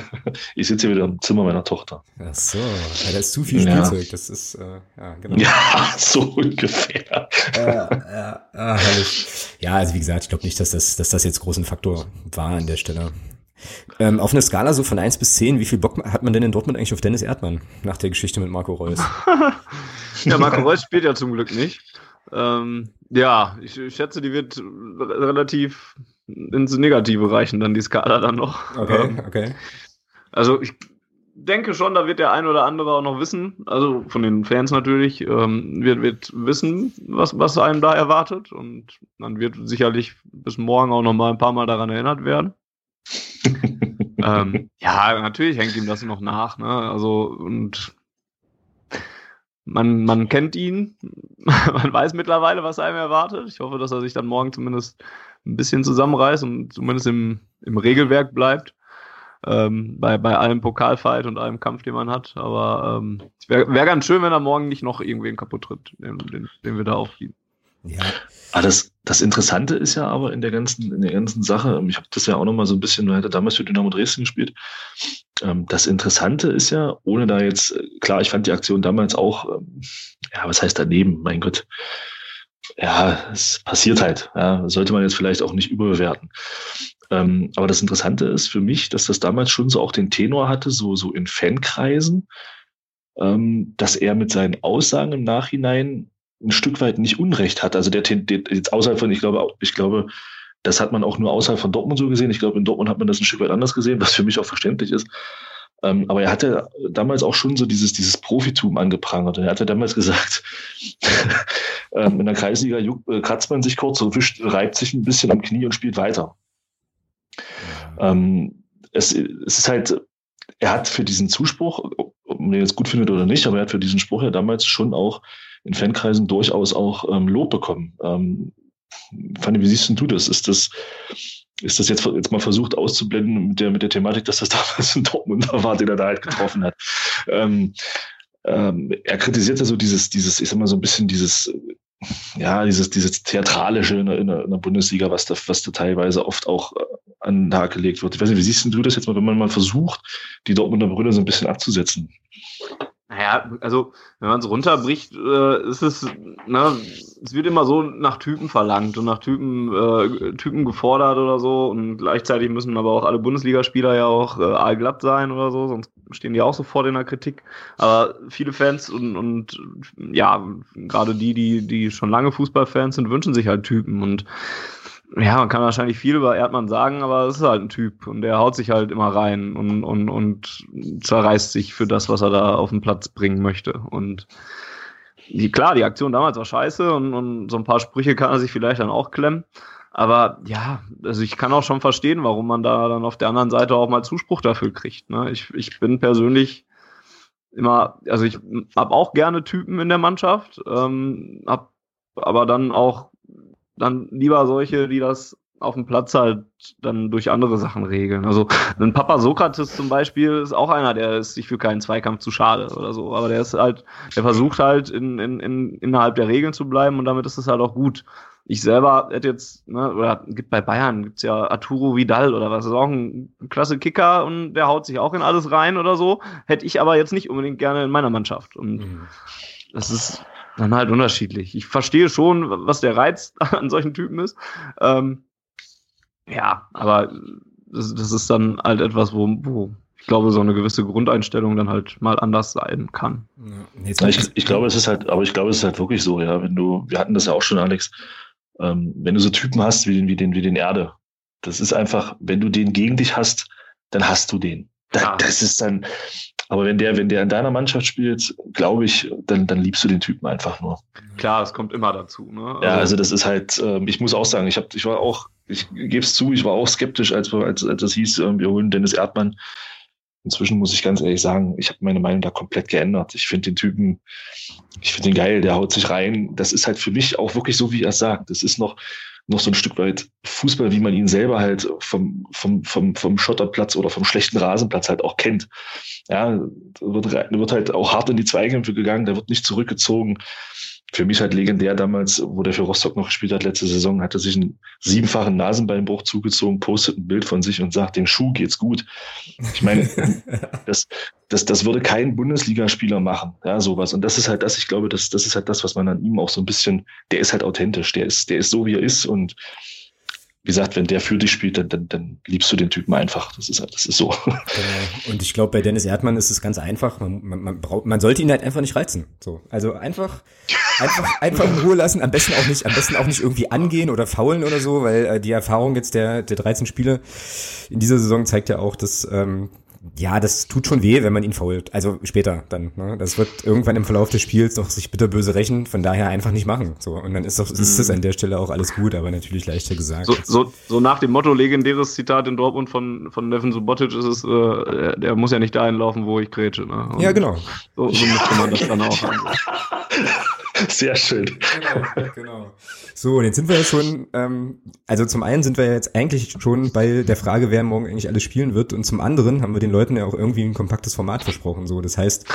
ich sitze wieder im Zimmer meiner Tochter. Ach so, ja, da ist zu viel Spielzeug. Ja. Das ist, äh, ja, genau. Ja, so ungefähr. Ja, ja, herrlich. Ja, also wie gesagt, ich glaube nicht, dass das, dass das jetzt großen Faktor war an der Stelle. Ähm, auf einer Skala so von eins bis zehn, wie viel Bock hat man denn in Dortmund eigentlich auf Dennis Erdmann nach der Geschichte mit Marco Reus? ja, Marco Reus spielt ja zum Glück nicht. Ähm, ja, ich, ich schätze, die wird relativ ins Negative reichen, dann die Skala dann noch. Okay, ähm, okay. Also ich denke schon, da wird der ein oder andere auch noch wissen, also von den Fans natürlich, ähm, wird, wird wissen, was, was einem da erwartet und dann wird sicherlich bis morgen auch noch mal ein paar Mal daran erinnert werden. ähm, ja, natürlich hängt ihm das noch nach, ne? Also und man, man kennt ihn, man weiß mittlerweile, was einem erwartet. Ich hoffe, dass er sich dann morgen zumindest ein bisschen zusammenreißt und zumindest im, im Regelwerk bleibt. Ähm, bei, bei allem Pokalfight und allem Kampf, den man hat. Aber ähm, es wäre wär ganz schön, wenn er morgen nicht noch irgendwen kaputt tritt, den, den, den wir da aufbieten. Ja. Aber das, das Interessante ist ja aber in der ganzen, in der ganzen Sache, ich habe das ja auch noch mal so ein bisschen, man hätte damals für Dynamo Dresden gespielt. Ähm, das Interessante ist ja, ohne da jetzt, klar, ich fand die Aktion damals auch, ähm, ja, was heißt daneben, mein Gott. Ja, es passiert halt. Ja, sollte man jetzt vielleicht auch nicht überbewerten. Ähm, aber das Interessante ist für mich, dass das damals schon so auch den Tenor hatte, so, so in Fankreisen, ähm, dass er mit seinen Aussagen im Nachhinein ein Stück weit nicht Unrecht hat. Also der, der jetzt außerhalb von, ich glaube, ich glaube, das hat man auch nur außerhalb von Dortmund so gesehen. Ich glaube, in Dortmund hat man das ein Stück weit anders gesehen, was für mich auch verständlich ist. Ähm, aber er hatte damals auch schon so dieses, dieses Profitum angeprangert. Und er hatte damals gesagt, ähm, in der Kreisliga äh, kratzt man sich kurz, so wischt, reibt sich ein bisschen am Knie und spielt weiter. Ähm, es, es ist halt, er hat für diesen Zuspruch, ob man den jetzt gut findet oder nicht, aber er hat für diesen Spruch ja damals schon auch in Fankreisen durchaus auch ähm, Lob bekommen. Ähm, Fanny, wie siehst du das? Ist das, ist das jetzt, jetzt mal versucht auszublenden mit der, mit der Thematik, dass das damals ein Dortmunder war, den er da halt getroffen hat? Ähm, ähm, er kritisiert ja so dieses, dieses, ich sag mal so ein bisschen dieses, ja, dieses, dieses Theatralische in der, in der Bundesliga, was da, was da teilweise oft auch äh, an den Tag gelegt wird. Ich weiß nicht, wie siehst du das jetzt mal, wenn man mal versucht, die Dortmunder Brüder so ein bisschen abzusetzen? Naja, also wenn man es runterbricht, äh, ist es, ne, es wird immer so nach Typen verlangt und nach Typen, äh, Typen gefordert oder so und gleichzeitig müssen aber auch alle Bundesligaspieler ja auch äh, allglatt sein oder so, sonst stehen die auch sofort in der Kritik. Aber viele Fans und, und ja, gerade die, die, die schon lange Fußballfans sind, wünschen sich halt Typen und ja, man kann wahrscheinlich viel über Erdmann sagen, aber es ist halt ein Typ und der haut sich halt immer rein und, und, und zerreißt sich für das, was er da auf den Platz bringen möchte. Und die, klar, die Aktion damals war scheiße und, und so ein paar Sprüche kann er sich vielleicht dann auch klemmen. Aber ja, also ich kann auch schon verstehen, warum man da dann auf der anderen Seite auch mal Zuspruch dafür kriegt. Ne? Ich, ich bin persönlich immer, also ich habe auch gerne Typen in der Mannschaft, ähm, hab aber dann auch dann lieber solche, die das auf dem Platz halt dann durch andere Sachen regeln. Also ein Papa Sokrates zum Beispiel ist auch einer, der ist sich für keinen Zweikampf zu schade oder so. Aber der ist halt, der versucht halt in, in, in, innerhalb der Regeln zu bleiben und damit ist es halt auch gut. Ich selber hätte jetzt, ne, oder gibt bei Bayern gibt's ja Arturo Vidal oder was, ist auch ein klasse Kicker und der haut sich auch in alles rein oder so. Hätte ich aber jetzt nicht unbedingt gerne in meiner Mannschaft. Und mhm. das ist dann halt unterschiedlich. Ich verstehe schon, was der Reiz an solchen Typen ist. Ähm, ja, aber das, das, ist dann halt etwas, wo, wo ich glaube, so eine gewisse Grundeinstellung dann halt mal anders sein kann. Ja, ich, ich, glaube, es ist halt, aber ich glaube, es ist halt wirklich so, ja, wenn du, wir hatten das ja auch schon, Alex, ähm, wenn du so Typen hast wie den, wie den, wie den Erde, das ist einfach, wenn du den gegen dich hast, dann hast du den. Da, ja. Das ist dann, aber wenn der, wenn der in deiner Mannschaft spielt, glaube ich, dann, dann liebst du den Typen einfach nur. Klar, es kommt immer dazu. Ne? Also ja, also das ist halt, äh, ich muss auch sagen, ich habe, ich war auch, ich gebe es zu, ich war auch skeptisch, als, als, als es hieß, äh, wir holen Dennis Erdmann. Inzwischen muss ich ganz ehrlich sagen, ich habe meine Meinung da komplett geändert. Ich finde den Typen, ich finde den geil, der haut sich rein. Das ist halt für mich auch wirklich so, wie er es sagt. Das ist noch, noch so ein Stück weit Fußball, wie man ihn selber halt vom, vom, vom, vom Schotterplatz oder vom schlechten Rasenplatz halt auch kennt. Ja, wird, wird halt auch hart in die Zweikämpfe gegangen, der wird nicht zurückgezogen für mich halt legendär damals, wo der für Rostock noch gespielt hat, letzte Saison, hat er sich einen siebenfachen Nasenbeinbruch zugezogen, postet ein Bild von sich und sagt, dem Schuh geht's gut. Ich meine, das, das, das würde kein Bundesligaspieler machen, ja, sowas. Und das ist halt das, ich glaube, das, das ist halt das, was man an ihm auch so ein bisschen, der ist halt authentisch, der ist, der ist so, wie er ist und wie gesagt, wenn der für dich spielt, dann, dann, dann liebst du den Typen einfach. Das ist, das ist so. Genau. Und ich glaube, bei Dennis Erdmann ist es ganz einfach. Man, man, man, braucht, man sollte ihn halt einfach nicht reizen. So. Also einfach, einfach, einfach in Ruhe lassen. Am besten auch nicht, am besten auch nicht irgendwie angehen oder faulen oder so, weil äh, die Erfahrung jetzt der, der 13 Spiele in dieser Saison zeigt ja auch, dass ähm, ja, das tut schon weh, wenn man ihn fault. Also später dann. Ne? Das wird irgendwann im Verlauf des Spiels doch sich bitterböse rächen. Von daher einfach nicht machen. So und dann ist doch ist es an der Stelle auch alles gut, aber natürlich leichter gesagt. So, so, so nach dem Motto legendäres Zitat in Dortmund von von Neven Subotic ist es, äh, der muss ja nicht dahin laufen, wo ich grätsche. Ne? ja, genau. So, so müsste man das dann auch haben. Sehr schön. Genau, genau. So, und jetzt sind wir ja schon, ähm, also zum einen sind wir jetzt eigentlich schon bei der Frage, wer morgen eigentlich alles spielen wird. Und zum anderen haben wir den Leuten ja auch irgendwie ein kompaktes Format versprochen. So, das heißt,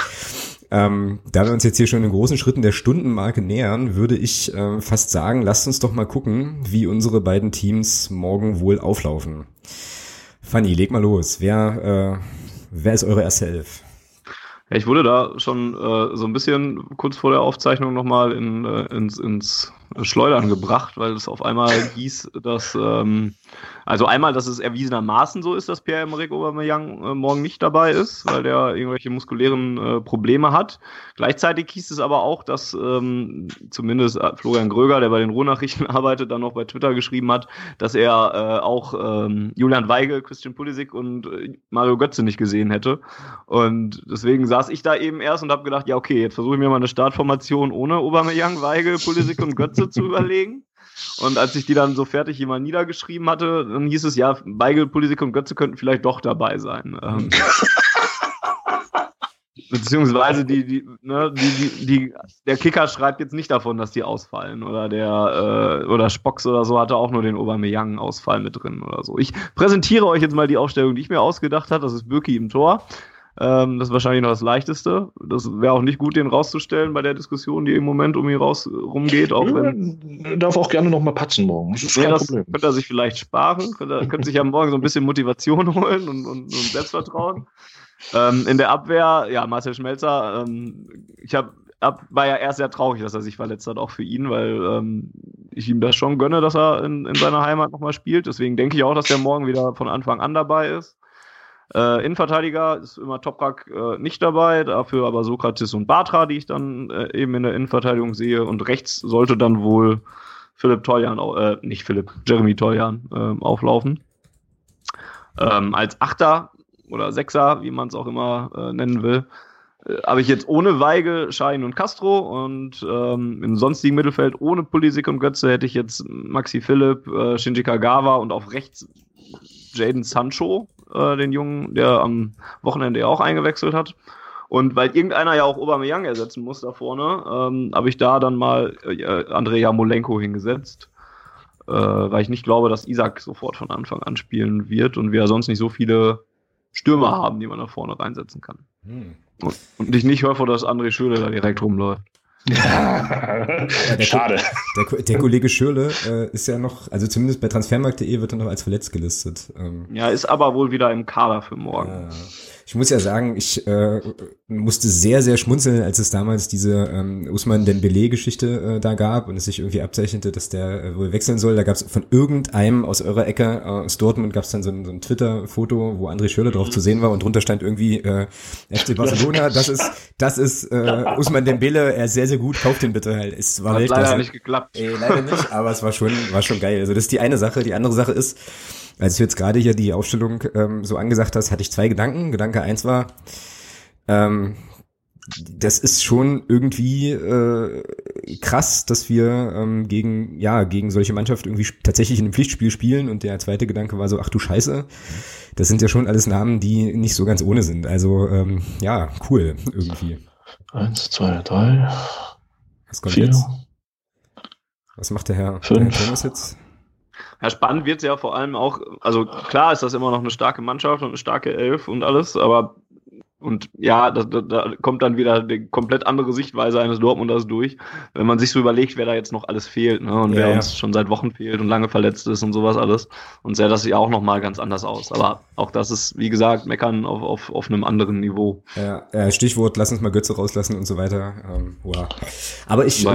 ähm, da wir uns jetzt hier schon in großen Schritten der Stundenmarke nähern, würde ich äh, fast sagen, lasst uns doch mal gucken, wie unsere beiden Teams morgen wohl auflaufen. Fanny, leg mal los. Wer, äh, wer ist eure erste Elf? Ich wurde da schon äh, so ein bisschen kurz vor der Aufzeichnung nochmal in, äh, ins, ins Schleudern gebracht, weil es auf einmal hieß, dass ähm, also einmal, dass es erwiesenermaßen so ist, dass Pierre-Emerick Aubameyang äh, morgen nicht dabei ist, weil der irgendwelche muskulären äh, Probleme hat. Gleichzeitig hieß es aber auch, dass ähm, zumindest äh, Florian Gröger, der bei den Ruhrnachrichten arbeitet, dann noch bei Twitter geschrieben hat, dass er äh, auch ähm, Julian Weigel, Christian Pulisic und äh, Mario Götze nicht gesehen hätte. Und deswegen saß ich da eben erst und habe gedacht, ja okay, jetzt versuche ich mir mal eine Startformation ohne Aubameyang, Weigel, Pulisic und Götze zu überlegen. Und als ich die dann so fertig jemand niedergeschrieben hatte, dann hieß es ja, Beigel, Pulisic und Götze könnten vielleicht doch dabei sein. Ähm, beziehungsweise die, die, ne, die, die, der Kicker schreibt jetzt nicht davon, dass die ausfallen. Oder der, äh, oder Spocks oder so hatte auch nur den Aubameyang-Ausfall mit drin oder so. Ich präsentiere euch jetzt mal die Aufstellung, die ich mir ausgedacht habe. Das ist Birki im Tor. Ähm, das ist wahrscheinlich noch das Leichteste. Das wäre auch nicht gut, den rauszustellen bei der Diskussion, die im Moment um ihn raus rumgeht. Auch wenn darf auch gerne noch mal patzen morgen. Das ist nee, kein das Problem. Könnte er sich vielleicht sparen. Könnte, er, könnte sich ja morgen so ein bisschen Motivation holen und, und, und Selbstvertrauen. Ähm, in der Abwehr, ja, Marcel Schmelzer, ähm, ich habe ab, war ja erst sehr traurig, dass er sich verletzt hat, auch für ihn, weil ähm, ich ihm das schon gönne, dass er in, in seiner Heimat nochmal spielt. Deswegen denke ich auch, dass der morgen wieder von Anfang an dabei ist. Äh, Innenverteidiger ist immer Toprak äh, nicht dabei, dafür aber Sokrates und Batra, die ich dann äh, eben in der Innenverteidigung sehe. Und rechts sollte dann wohl Philipp Toljan, äh, nicht Philipp, Jeremy Toljan äh, auflaufen. Ähm, als Achter oder Sechser, wie man es auch immer äh, nennen will, äh, habe ich jetzt ohne Weigel, Schein und Castro und ähm, im sonstigen Mittelfeld ohne Pulisic und Götze hätte ich jetzt Maxi Philipp, äh, Shinji Kagawa und auf rechts Jaden Sancho, äh, den Jungen, der am Wochenende ja auch eingewechselt hat. Und weil irgendeiner ja auch Aubameyang ersetzen muss da vorne, ähm, habe ich da dann mal äh, Andrea Jamolenko hingesetzt, äh, weil ich nicht glaube, dass Isaac sofort von Anfang an spielen wird und wir sonst nicht so viele Stürmer haben, die man da vorne reinsetzen kann. Hm. Und ich nicht hoffe, dass André Schöle da direkt rumläuft. Ja, der Schade. Der, der, Kollege Schürle äh, ist ja noch, also zumindest bei transfermarkt.de wird er noch als verletzt gelistet. Ähm, ja, ist aber wohl wieder im Kader für morgen. Ja. Ich muss ja sagen, ich äh, musste sehr, sehr schmunzeln, als es damals diese ähm, Usman Dembele-Geschichte äh, da gab und es sich irgendwie abzeichnete, dass der äh, wohl wechseln soll. Da gab es von irgendeinem aus eurer Ecke aus Dortmund gab es dann so ein, so ein Twitter-Foto, wo André Schürrle drauf zu sehen war und drunter stand irgendwie äh, FC Barcelona, das ist, das ist äh, Usman Dembele, er ist sehr, sehr gut, kauft den bitte halt. Es war Hat leider nicht geklappt. Ey, leider nicht, aber es war schon, war schon geil. Also das ist die eine Sache. Die andere Sache ist, als du jetzt gerade hier die Aufstellung ähm, so angesagt hast, hatte ich zwei Gedanken. Gedanke eins war, ähm, das ist schon irgendwie äh, krass, dass wir ähm, gegen ja gegen solche Mannschaften irgendwie tatsächlich in einem Pflichtspiel spielen. Und der zweite Gedanke war so, ach du Scheiße, das sind ja schon alles Namen, die nicht so ganz ohne sind. Also ähm, ja, cool irgendwie. Eins, zwei, drei. Was kommt vier, jetzt? Was macht der Herr, fünf, der Herr Thomas jetzt? Ja, spannend wird es ja vor allem auch, also klar ist das immer noch eine starke Mannschaft und eine starke Elf und alles, aber und ja, da, da, da kommt dann wieder eine komplett andere Sichtweise eines Dortmunders durch, wenn man sich so überlegt, wer da jetzt noch alles fehlt ne? und ja, wer ja. uns schon seit Wochen fehlt und lange verletzt ist und sowas alles. Und sähe das ja auch nochmal ganz anders aus. Aber auch das ist, wie gesagt, meckern auf, auf, auf einem anderen Niveau. Ja, ja Stichwort, lass uns mal Götze rauslassen und so weiter. Ähm, wow. aber, ich,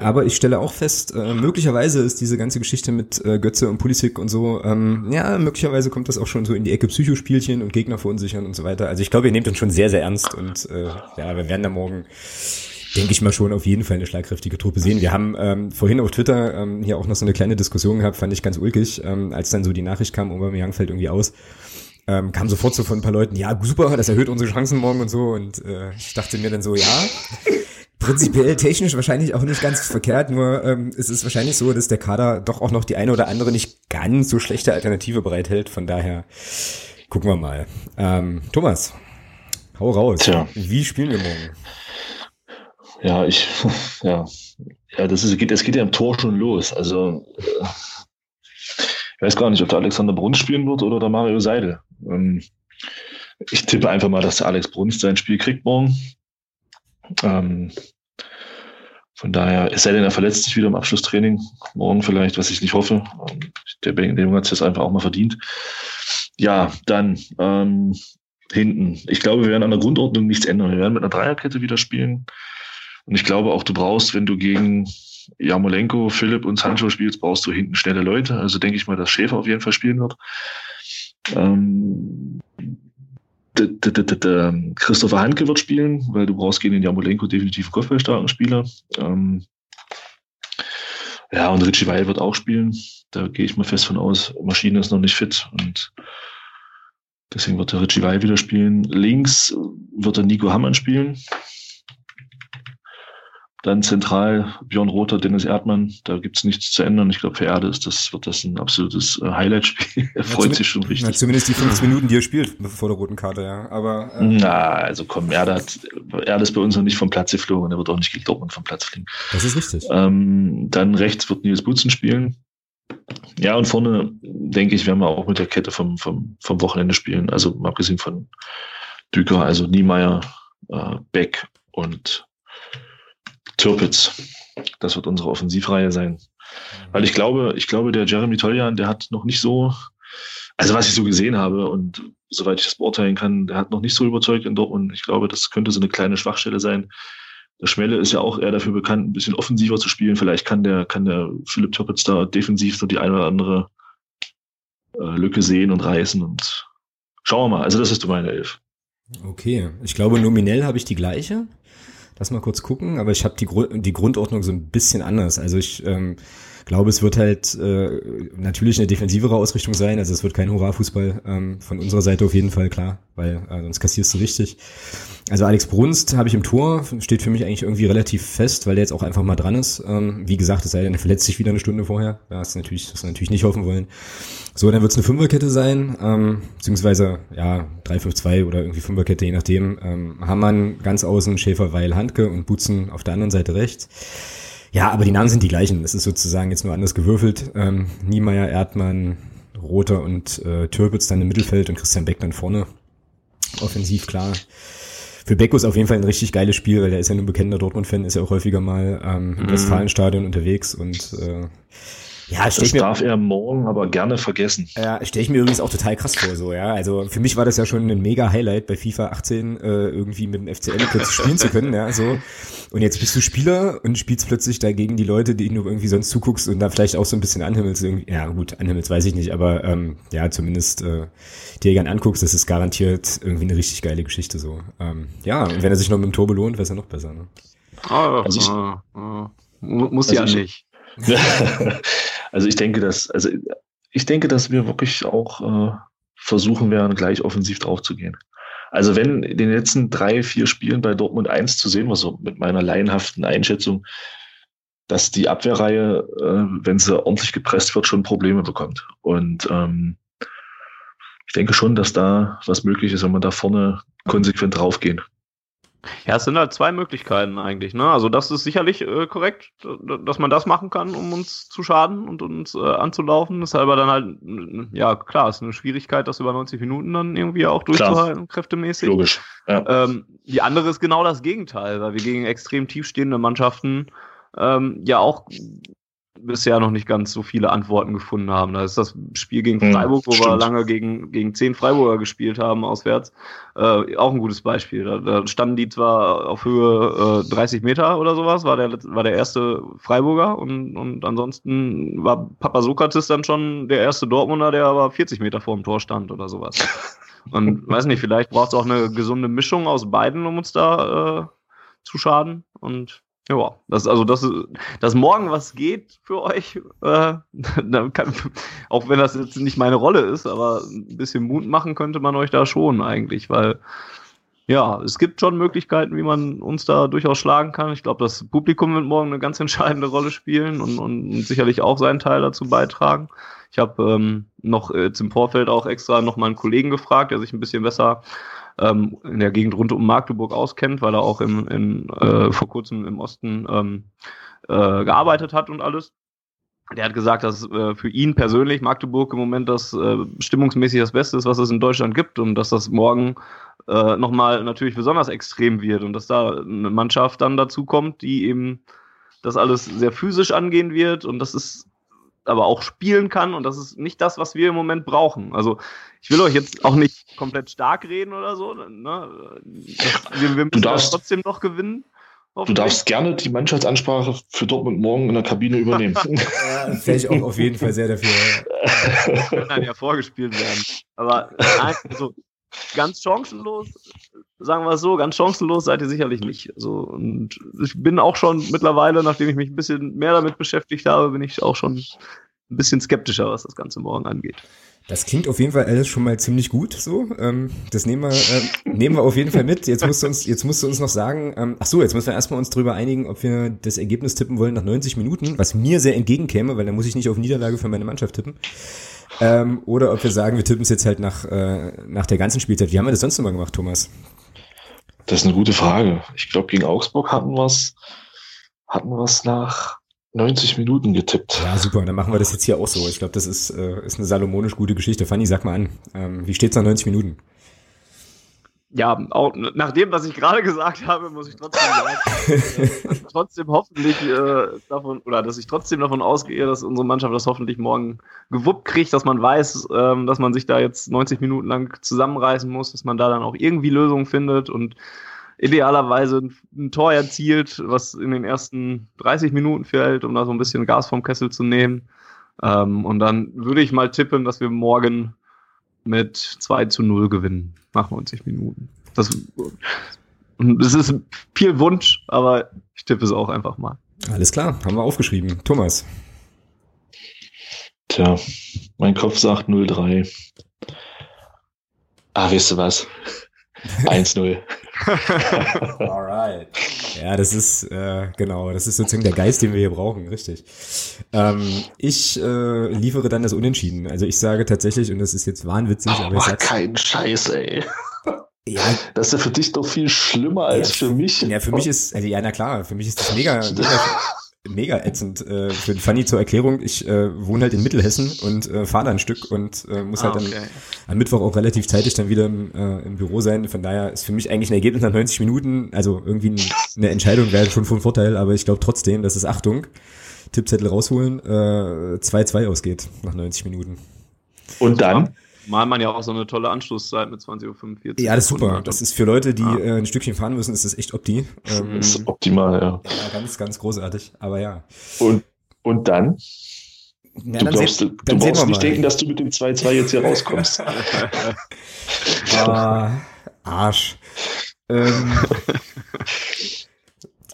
aber ich stelle auch fest, äh, möglicherweise ist diese ganze Geschichte mit äh, Götze und Pulisic und so, ähm, ja, möglicherweise kommt das auch schon so in die Ecke Psychospielchen und Gegner verunsichern und so weiter. Also ich glaube, ihr nehmt uns schon sehr, sehr ernst und äh, ja, wir werden da morgen denke ich mal schon auf jeden Fall eine schlagkräftige Truppe sehen. Wir haben ähm, vorhin auf Twitter ähm, hier auch noch so eine kleine Diskussion gehabt, fand ich ganz ulkig, ähm, als dann so die Nachricht kam, Aubameyang fällt irgendwie aus. Ähm, kam sofort so von ein paar Leuten, ja, super, das erhöht unsere Chancen morgen und so. Und äh, ich dachte mir dann so, ja, prinzipiell technisch wahrscheinlich auch nicht ganz verkehrt, nur ähm, es ist wahrscheinlich so, dass der Kader doch auch noch die eine oder andere nicht ganz so schlechte Alternative bereithält. Von daher gucken wir mal. Ähm, Thomas, Hau raus. Tja. Wie spielen wir morgen? Ja, ich, ja, ja, das ist, geht, es geht ja im Tor schon los. Also, äh, ich weiß gar nicht, ob der Alexander Brunst spielen wird oder der Mario Seidel. Ähm, ich tippe einfach mal, dass der Alex Brunst sein Spiel kriegt morgen. Ähm, von daher, es sei denn, er verletzt sich wieder im Abschlusstraining. Morgen vielleicht, was ich nicht hoffe. Der Junge hat es jetzt einfach auch mal verdient. Ja, dann ähm, hinten. Ich glaube, wir werden an der Grundordnung nichts ändern. Wir werden mit einer Dreierkette wieder spielen. Und ich glaube auch, du brauchst, wenn du gegen Jamolenko, Philipp und Sancho spielst, brauchst du hinten schnelle Leute. Also denke ich mal, dass Schäfer auf jeden Fall spielen wird. Ähm, Christopher Handke wird spielen, weil du brauchst gegen den Jamolenko definitiv einen kopfballstarken Spieler. Ähm, ja, und Richie Weil wird auch spielen. Da gehe ich mal fest von aus. Maschine ist noch nicht fit und Deswegen wird der Richie Weil wieder spielen. Links wird der Nico Hammann spielen. Dann zentral Björn Rother, Dennis Erdmann. Da gibt's nichts zu ändern. Ich glaube, für Erde ist das, wird das ein absolutes äh, Highlight-Spiel. er freut ja, sich schon richtig. Ja, zumindest die 15 Minuten, die er spielt vor der roten Karte, ja. Aber, ähm, Na, also komm, Erde hat, Erde ist bei uns noch nicht vom Platz geflogen. Er wird auch nicht gegen Dortmund vom Platz fliegen. Das ist richtig. Ähm, dann rechts wird Nils Butzen spielen. Ja, und vorne, denke ich, werden wir auch mit der Kette vom, vom, vom Wochenende spielen. Also abgesehen von Düker, also Niemeyer, äh, Beck und Türpitz. Das wird unsere Offensivreihe sein. Weil ich glaube, ich glaube, der Jeremy Toljan, der hat noch nicht so, also was ich so gesehen habe und soweit ich das beurteilen kann, der hat noch nicht so überzeugt in Dortmund. Ich glaube, das könnte so eine kleine Schwachstelle sein. Der Schmelle ist ja auch eher dafür bekannt, ein bisschen offensiver zu spielen. Vielleicht kann der, kann der Philipp Türpitz da defensiv so die eine oder andere äh, Lücke sehen und reißen und schauen wir mal. Also das ist meine Elf. Okay, ich glaube nominell habe ich die gleiche. Lass mal kurz gucken, aber ich habe die, Gru die Grundordnung so ein bisschen anders. Also ich ähm, glaube, es wird halt äh, natürlich eine defensivere Ausrichtung sein. Also es wird kein Hurra-Fußball ähm, von unserer Seite auf jeden Fall, klar, weil äh, sonst kassierst du richtig. Also Alex Brunst habe ich im Tor, steht für mich eigentlich irgendwie relativ fest, weil der jetzt auch einfach mal dran ist. Ähm, wie gesagt, es sei denn, er verletzt sich wieder eine Stunde vorher. Ja, das ist natürlich, das natürlich nicht hoffen wollen. So, dann wird es eine Fünferkette sein, ähm, beziehungsweise ja, 3-5-2 oder irgendwie Fünferkette, je nachdem. Ähm, Hammann ganz außen, Schäfer, Weil, Handke und Butzen auf der anderen Seite rechts. Ja, aber die Namen sind die gleichen. Es ist sozusagen jetzt nur anders gewürfelt. Ähm, Niemeyer, Erdmann, Roter und äh, Türpitz dann im Mittelfeld und Christian Beck dann vorne. Offensiv klar. Für Becko ist auf jeden Fall ein richtig geiles Spiel, weil der ist ja nur bekennender Dortmund-Fan, ist ja auch häufiger mal ähm, im mhm. Westfalenstadion unterwegs und äh, ja, das mir, darf er morgen aber gerne vergessen. Ja, stelle ich mir übrigens auch total krass vor, so, ja. Also für mich war das ja schon ein mega Highlight bei FIFA 18, äh, irgendwie mit dem FCL kurz spielen zu können, ja, so. Und jetzt bist du Spieler und spielst plötzlich dagegen die Leute, die du irgendwie sonst zuguckst und da vielleicht auch so ein bisschen anhimmelst, irgendwie, ja gut, anhimmelst weiß ich nicht, aber ähm, ja, zumindest äh, dir gern anguckst, das ist garantiert irgendwie eine richtig geile Geschichte, so. Ähm, ja, und wenn er sich noch mit dem Tor belohnt, wäre es ja noch besser, ne? Ah, also ich, ah, ah. Muss also ja ich, nicht. also ich denke, dass, also ich denke, dass wir wirklich auch äh, versuchen werden, gleich offensiv drauf zu gehen. Also wenn in den letzten drei, vier Spielen bei Dortmund 1 zu sehen war, so mit meiner laienhaften Einschätzung, dass die Abwehrreihe, äh, wenn sie ordentlich gepresst wird, schon Probleme bekommt. Und ähm, ich denke schon, dass da was möglich ist, wenn wir da vorne konsequent draufgehen. Ja, es sind halt zwei Möglichkeiten eigentlich. Ne? Also das ist sicherlich äh, korrekt, dass man das machen kann, um uns zu schaden und uns äh, anzulaufen. Das ist aber dann halt, ja klar, ist eine Schwierigkeit, das über 90 Minuten dann irgendwie auch durchzuhalten, klar. kräftemäßig. Logisch. Ja. Ähm, die andere ist genau das Gegenteil, weil wir gegen extrem tiefstehende Mannschaften ähm, ja auch bisher noch nicht ganz so viele Antworten gefunden haben. Da ist das Spiel gegen hm, Freiburg, wo Stimmt. wir lange gegen, gegen zehn Freiburger gespielt haben, auswärts, äh, auch ein gutes Beispiel. Da, da standen die zwar auf Höhe äh, 30 Meter oder sowas, war der, war der erste Freiburger und, und ansonsten war Papa Sokrates dann schon der erste Dortmunder, der aber 40 Meter vor dem Tor stand oder sowas. Und weiß nicht, vielleicht braucht es auch eine gesunde Mischung aus beiden, um uns da äh, zu schaden. Und ja, das, also das, dass morgen was geht für euch, äh, kann, auch wenn das jetzt nicht meine Rolle ist, aber ein bisschen Mut machen könnte man euch da schon eigentlich, weil ja, es gibt schon Möglichkeiten, wie man uns da durchaus schlagen kann. Ich glaube, das Publikum wird morgen eine ganz entscheidende Rolle spielen und, und sicherlich auch seinen Teil dazu beitragen. Ich habe ähm, noch äh, zum Vorfeld auch extra noch mal einen Kollegen gefragt, der sich ein bisschen besser ähm, in der Gegend rund um Magdeburg auskennt, weil er auch im, in, äh, vor kurzem im Osten ähm, äh, gearbeitet hat und alles. Der hat gesagt, dass äh, für ihn persönlich Magdeburg im Moment das äh, stimmungsmäßig das Beste ist, was es in Deutschland gibt und dass das morgen äh, nochmal natürlich besonders extrem wird und dass da eine Mannschaft dann dazu kommt, die eben das alles sehr physisch angehen wird und das ist aber auch spielen kann und das ist nicht das, was wir im Moment brauchen. Also ich will euch jetzt auch nicht komplett stark reden oder so. Ne? Das, wir, wir müssen darfst, trotzdem noch gewinnen. Du darfst gerne die Mannschaftsansprache für Dortmund morgen in der Kabine übernehmen. ja, wäre ich auch auf jeden Fall sehr dafür. Kann dann ja vorgespielt werden. Aber nein, also ganz chancenlos, sagen wir es so, ganz chancenlos seid ihr sicherlich nicht. Also, und ich bin auch schon mittlerweile, nachdem ich mich ein bisschen mehr damit beschäftigt habe, bin ich auch schon ein bisschen skeptischer, was das Ganze morgen angeht. Das klingt auf jeden Fall alles schon mal ziemlich gut. So, ähm, das nehmen wir, äh, nehmen wir auf jeden Fall mit. Jetzt musst du uns, jetzt musst du uns noch sagen. Ähm, ach so, jetzt müssen wir erstmal uns drüber einigen, ob wir das Ergebnis tippen wollen nach 90 Minuten, was mir sehr entgegenkäme, weil dann muss ich nicht auf Niederlage für meine Mannschaft tippen. Ähm, oder ob wir sagen, wir tippen es jetzt halt nach, äh, nach der ganzen Spielzeit. Wie haben wir das sonst immer gemacht, Thomas? Das ist eine gute Frage. Ich glaube, gegen Augsburg hatten wir es hatten nach 90 Minuten getippt. Ja, super. Dann machen wir das jetzt hier auch so. Ich glaube, das ist, äh, ist eine salomonisch gute Geschichte. Fanny, sag mal an. Ähm, wie steht's nach 90 Minuten? Ja, auch nach dem, was ich gerade gesagt habe, muss ich trotzdem sagen, trotzdem hoffentlich äh, davon, oder dass ich trotzdem davon ausgehe, dass unsere Mannschaft das hoffentlich morgen gewuppt kriegt, dass man weiß, ähm, dass man sich da jetzt 90 Minuten lang zusammenreißen muss, dass man da dann auch irgendwie Lösungen findet und idealerweise ein, ein Tor erzielt, was in den ersten 30 Minuten fällt, um da so ein bisschen Gas vom Kessel zu nehmen. Ähm, und dann würde ich mal tippen, dass wir morgen mit 2 zu 0 gewinnen nach 90 Minuten. Das, das ist viel Wunsch, aber ich tippe es auch einfach mal. Alles klar, haben wir aufgeschrieben. Thomas. Tja, mein Kopf sagt 0-3. Ah, weißt du was? 1-0. Alright. Ja, das ist, äh, genau, das ist sozusagen der Geist, den wir hier brauchen, richtig. Ähm, ich äh, liefere dann das Unentschieden. Also ich sage tatsächlich, und das ist jetzt wahnwitzig, oh, aber ich sag keinen Scheiß, ey. Ja, das ist ja für dich doch viel schlimmer als ja, für mich. Ja, für mich ist, also ja, na klar, für mich ist das mega, mega mega ätzend. Äh, für Fanny zur Erklärung, ich äh, wohne halt in Mittelhessen und äh, fahre da ein Stück und äh, muss halt ah, okay. dann am Mittwoch auch relativ zeitig dann wieder im, äh, im Büro sein. Von daher ist für mich eigentlich ein Ergebnis nach 90 Minuten, also irgendwie eine Entscheidung wäre schon von Vorteil, aber ich glaube trotzdem, dass es Achtung, Tippzettel rausholen, 2-2 äh, ausgeht nach 90 Minuten. Und dann? Mal man ja auch so eine tolle Anschlusszeit mit 20.45 Uhr. Ja, das ist super. Das ist für Leute, die ah. äh, ein Stückchen fahren müssen, ist das echt opti. Ähm, das ist optimal, ja. Ja, ganz, ganz großartig. Aber ja. Und, und dann? Ja, du, dann glaubst, sehen, du brauchst nicht denken, dass du mit dem 2-2 jetzt hier rauskommst. ah, Arsch. Ähm,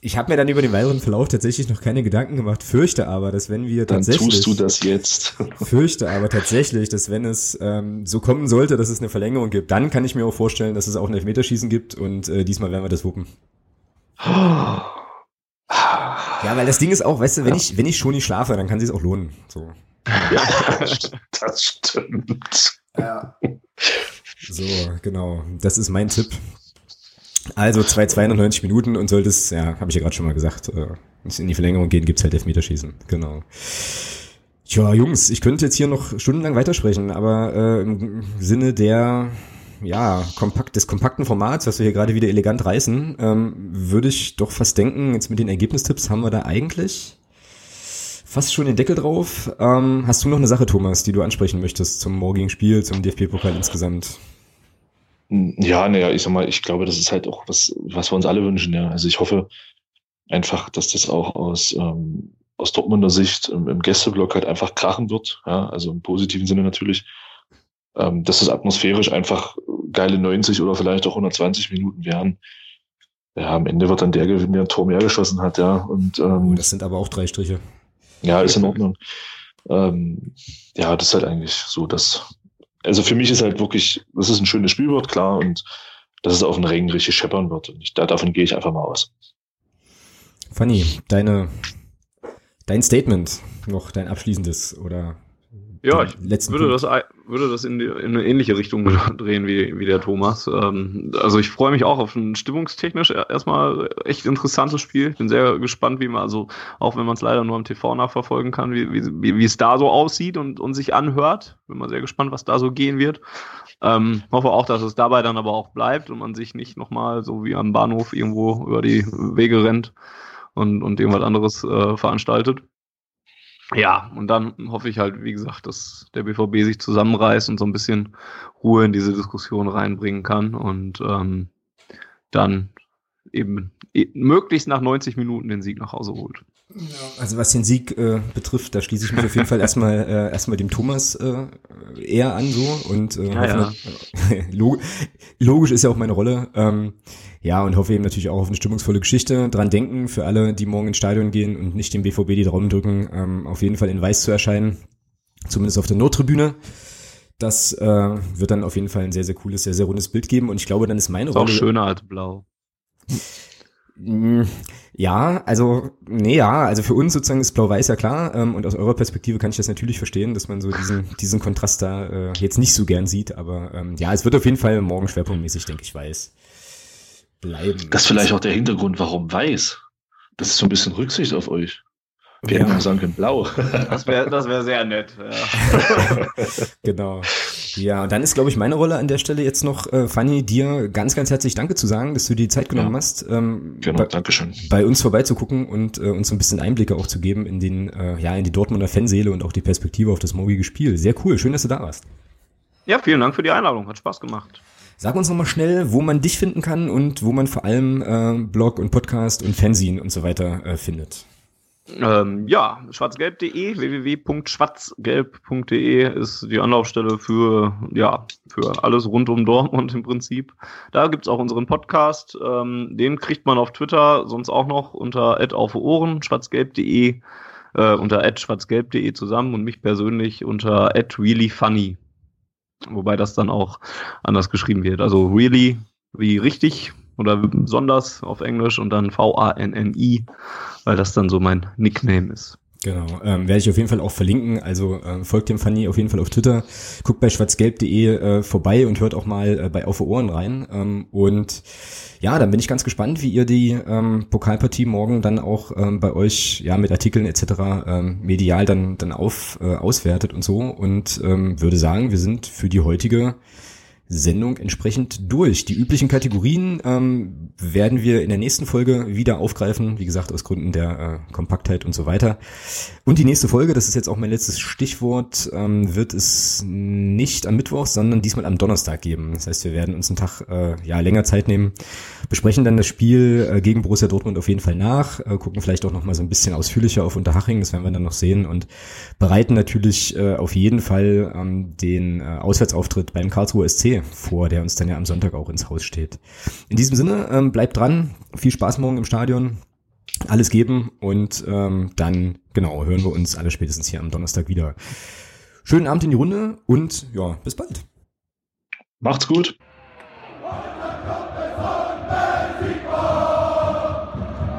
ich habe mir dann über den weiteren Verlauf tatsächlich noch keine Gedanken gemacht, fürchte aber, dass wenn wir dann tatsächlich... tust du das jetzt. fürchte aber tatsächlich, dass wenn es ähm, so kommen sollte, dass es eine Verlängerung gibt, dann kann ich mir auch vorstellen, dass es auch ein Elfmeterschießen gibt und äh, diesmal werden wir das wuppen. ja, weil das Ding ist auch, weißt du, wenn ich wenn ich schon nicht schlafe, dann kann sie es auch lohnen. So. Ja, das stimmt. Ja. So, genau. Das ist mein Tipp. Also 2,92 Minuten und sollte es, ja, habe ich ja gerade schon mal gesagt, äh, in die Verlängerung gehen, gibt's halt Elfmeterschießen. Genau. Tja, Jungs, ich könnte jetzt hier noch stundenlang weitersprechen, aber äh, im Sinne der ja, kompakt, des kompakten Formats, was wir hier gerade wieder elegant reißen, ähm, würde ich doch fast denken, jetzt mit den Ergebnistipps haben wir da eigentlich fast schon den Deckel drauf. Ähm, hast du noch eine Sache, Thomas, die du ansprechen möchtest zum morgigen Spiel, zum DFB-Pokal insgesamt? Ja, naja, ich sag mal, ich glaube, das ist halt auch was, was wir uns alle wünschen, ja. Also ich hoffe einfach, dass das auch aus, ähm, aus Dortmunder Sicht im, im Gästeblock halt einfach krachen wird, ja, also im positiven Sinne natürlich, ähm, dass es atmosphärisch einfach geile 90 oder vielleicht auch 120 Minuten werden. Ja, am Ende wird dann der gewinnen, der ein Tor mehr geschossen hat, ja. Und, ähm, oh, das sind aber auch drei Striche. Ja, ist in Ordnung. Ähm, ja, das ist halt eigentlich so das, also für mich ist halt wirklich, das ist ein schönes Spiel wird, klar, und dass es auf den Rängen richtig scheppern wird. Und ich, da, davon gehe ich einfach mal aus. Fanny, deine, dein Statement noch, dein abschließendes oder ja, ich würde das, würde das in, die, in, eine ähnliche Richtung drehen wie, wie der Thomas. Ähm, also ich freue mich auch auf ein stimmungstechnisch erstmal echt interessantes Spiel. Ich bin sehr gespannt, wie man, also auch wenn man es leider nur am TV nachverfolgen kann, wie, wie, wie es da so aussieht und, und sich anhört. Bin mal sehr gespannt, was da so gehen wird. Ähm, hoffe auch, dass es dabei dann aber auch bleibt und man sich nicht nochmal so wie am Bahnhof irgendwo über die Wege rennt und, und irgendwas anderes äh, veranstaltet. Ja, und dann hoffe ich halt, wie gesagt, dass der BVB sich zusammenreißt und so ein bisschen Ruhe in diese Diskussion reinbringen kann und ähm, dann eben möglichst nach 90 Minuten den Sieg nach Hause holt. Also was den Sieg äh, betrifft, da schließe ich mich auf jeden Fall erstmal äh, erstmal dem Thomas äh, eher an so und äh, ja, ja. log logisch ist ja auch meine Rolle. Ähm, ja, und hoffe eben natürlich auch auf eine stimmungsvolle Geschichte. Dran denken, für alle, die morgen ins Stadion gehen und nicht dem BVB die Daumen drücken, ähm, auf jeden Fall in Weiß zu erscheinen. Zumindest auf der Nordtribüne. Das äh, wird dann auf jeden Fall ein sehr, sehr cooles, sehr, sehr rundes Bild geben. Und ich glaube, dann ist meine ist Rolle. Auch schöner als blau. Mm, ja, also, nee, ja, also für uns sozusagen ist Blau-Weiß ja klar ähm, und aus eurer Perspektive kann ich das natürlich verstehen, dass man so diesen, diesen Kontrast da äh, jetzt nicht so gern sieht, aber ähm, ja, es wird auf jeden Fall morgen schwerpunktmäßig, denke ich, weiß bleiben. Das ist vielleicht auch der Hintergrund, warum weiß. Das ist so ein bisschen Rücksicht auf euch. Wir ja. hätten sagen können, blau. Das wäre das wär sehr nett. Ja. genau. Ja, und dann ist, glaube ich, meine Rolle an der Stelle jetzt noch, äh, Fanny, dir ganz, ganz herzlich Danke zu sagen, dass du die Zeit genommen ja. hast, ähm, genau, bei, Dankeschön. bei uns vorbeizugucken und äh, uns so ein bisschen Einblicke auch zu geben in den, äh, ja, in die Dortmunder Fanseele und auch die Perspektive auf das morgige Spiel. Sehr cool, schön, dass du da warst. Ja, vielen Dank für die Einladung, hat Spaß gemacht. Sag uns nochmal schnell, wo man dich finden kann und wo man vor allem äh, Blog und Podcast und Fanzine und so weiter äh, findet. Ähm, ja, schwarzgelb.de, www.schwarzgelb.de ist die Anlaufstelle für, ja, für alles rund um Dortmund im Prinzip. Da gibt's auch unseren Podcast, ähm, den kriegt man auf Twitter sonst auch noch unter auf Ohren, schwarzgelb.de, äh, unter schwarzgelb.de zusammen und mich persönlich unter reallyfunny. Wobei das dann auch anders geschrieben wird. Also really wie richtig oder besonders auf Englisch und dann V-A-N-N-I, weil das dann so mein Nickname ist. Genau, ähm, werde ich auf jeden Fall auch verlinken. Also äh, folgt dem Fanny auf jeden Fall auf Twitter, guckt bei schwarzgelb.de äh, vorbei und hört auch mal äh, bei Auf Ohren rein. Ähm, und ja, dann bin ich ganz gespannt, wie ihr die ähm, Pokalpartie morgen dann auch ähm, bei euch ja mit Artikeln etc. Ähm, medial dann dann auf äh, auswertet und so. Und ähm, würde sagen, wir sind für die heutige Sendung entsprechend durch. Die üblichen Kategorien ähm, werden wir in der nächsten Folge wieder aufgreifen, wie gesagt, aus Gründen der äh, Kompaktheit und so weiter. Und die nächste Folge, das ist jetzt auch mein letztes Stichwort, ähm, wird es nicht am Mittwoch, sondern diesmal am Donnerstag geben. Das heißt, wir werden uns einen Tag äh, ja länger Zeit nehmen, besprechen dann das Spiel äh, gegen Borussia Dortmund auf jeden Fall nach, äh, gucken vielleicht auch noch mal so ein bisschen ausführlicher auf Unterhaching, das werden wir dann noch sehen und bereiten natürlich äh, auf jeden Fall ähm, den äh, Auswärtsauftritt beim Karlsruher SC vor, der uns dann ja am Sonntag auch ins Haus steht. In diesem Sinne, ähm, bleibt dran, viel Spaß morgen im Stadion, alles geben und ähm, dann, genau, hören wir uns alle spätestens hier am Donnerstag wieder. Schönen Abend in die Runde und ja, bis bald. Macht's gut.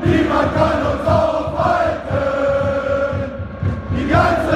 Niemand kann uns aufhalten. Die ganze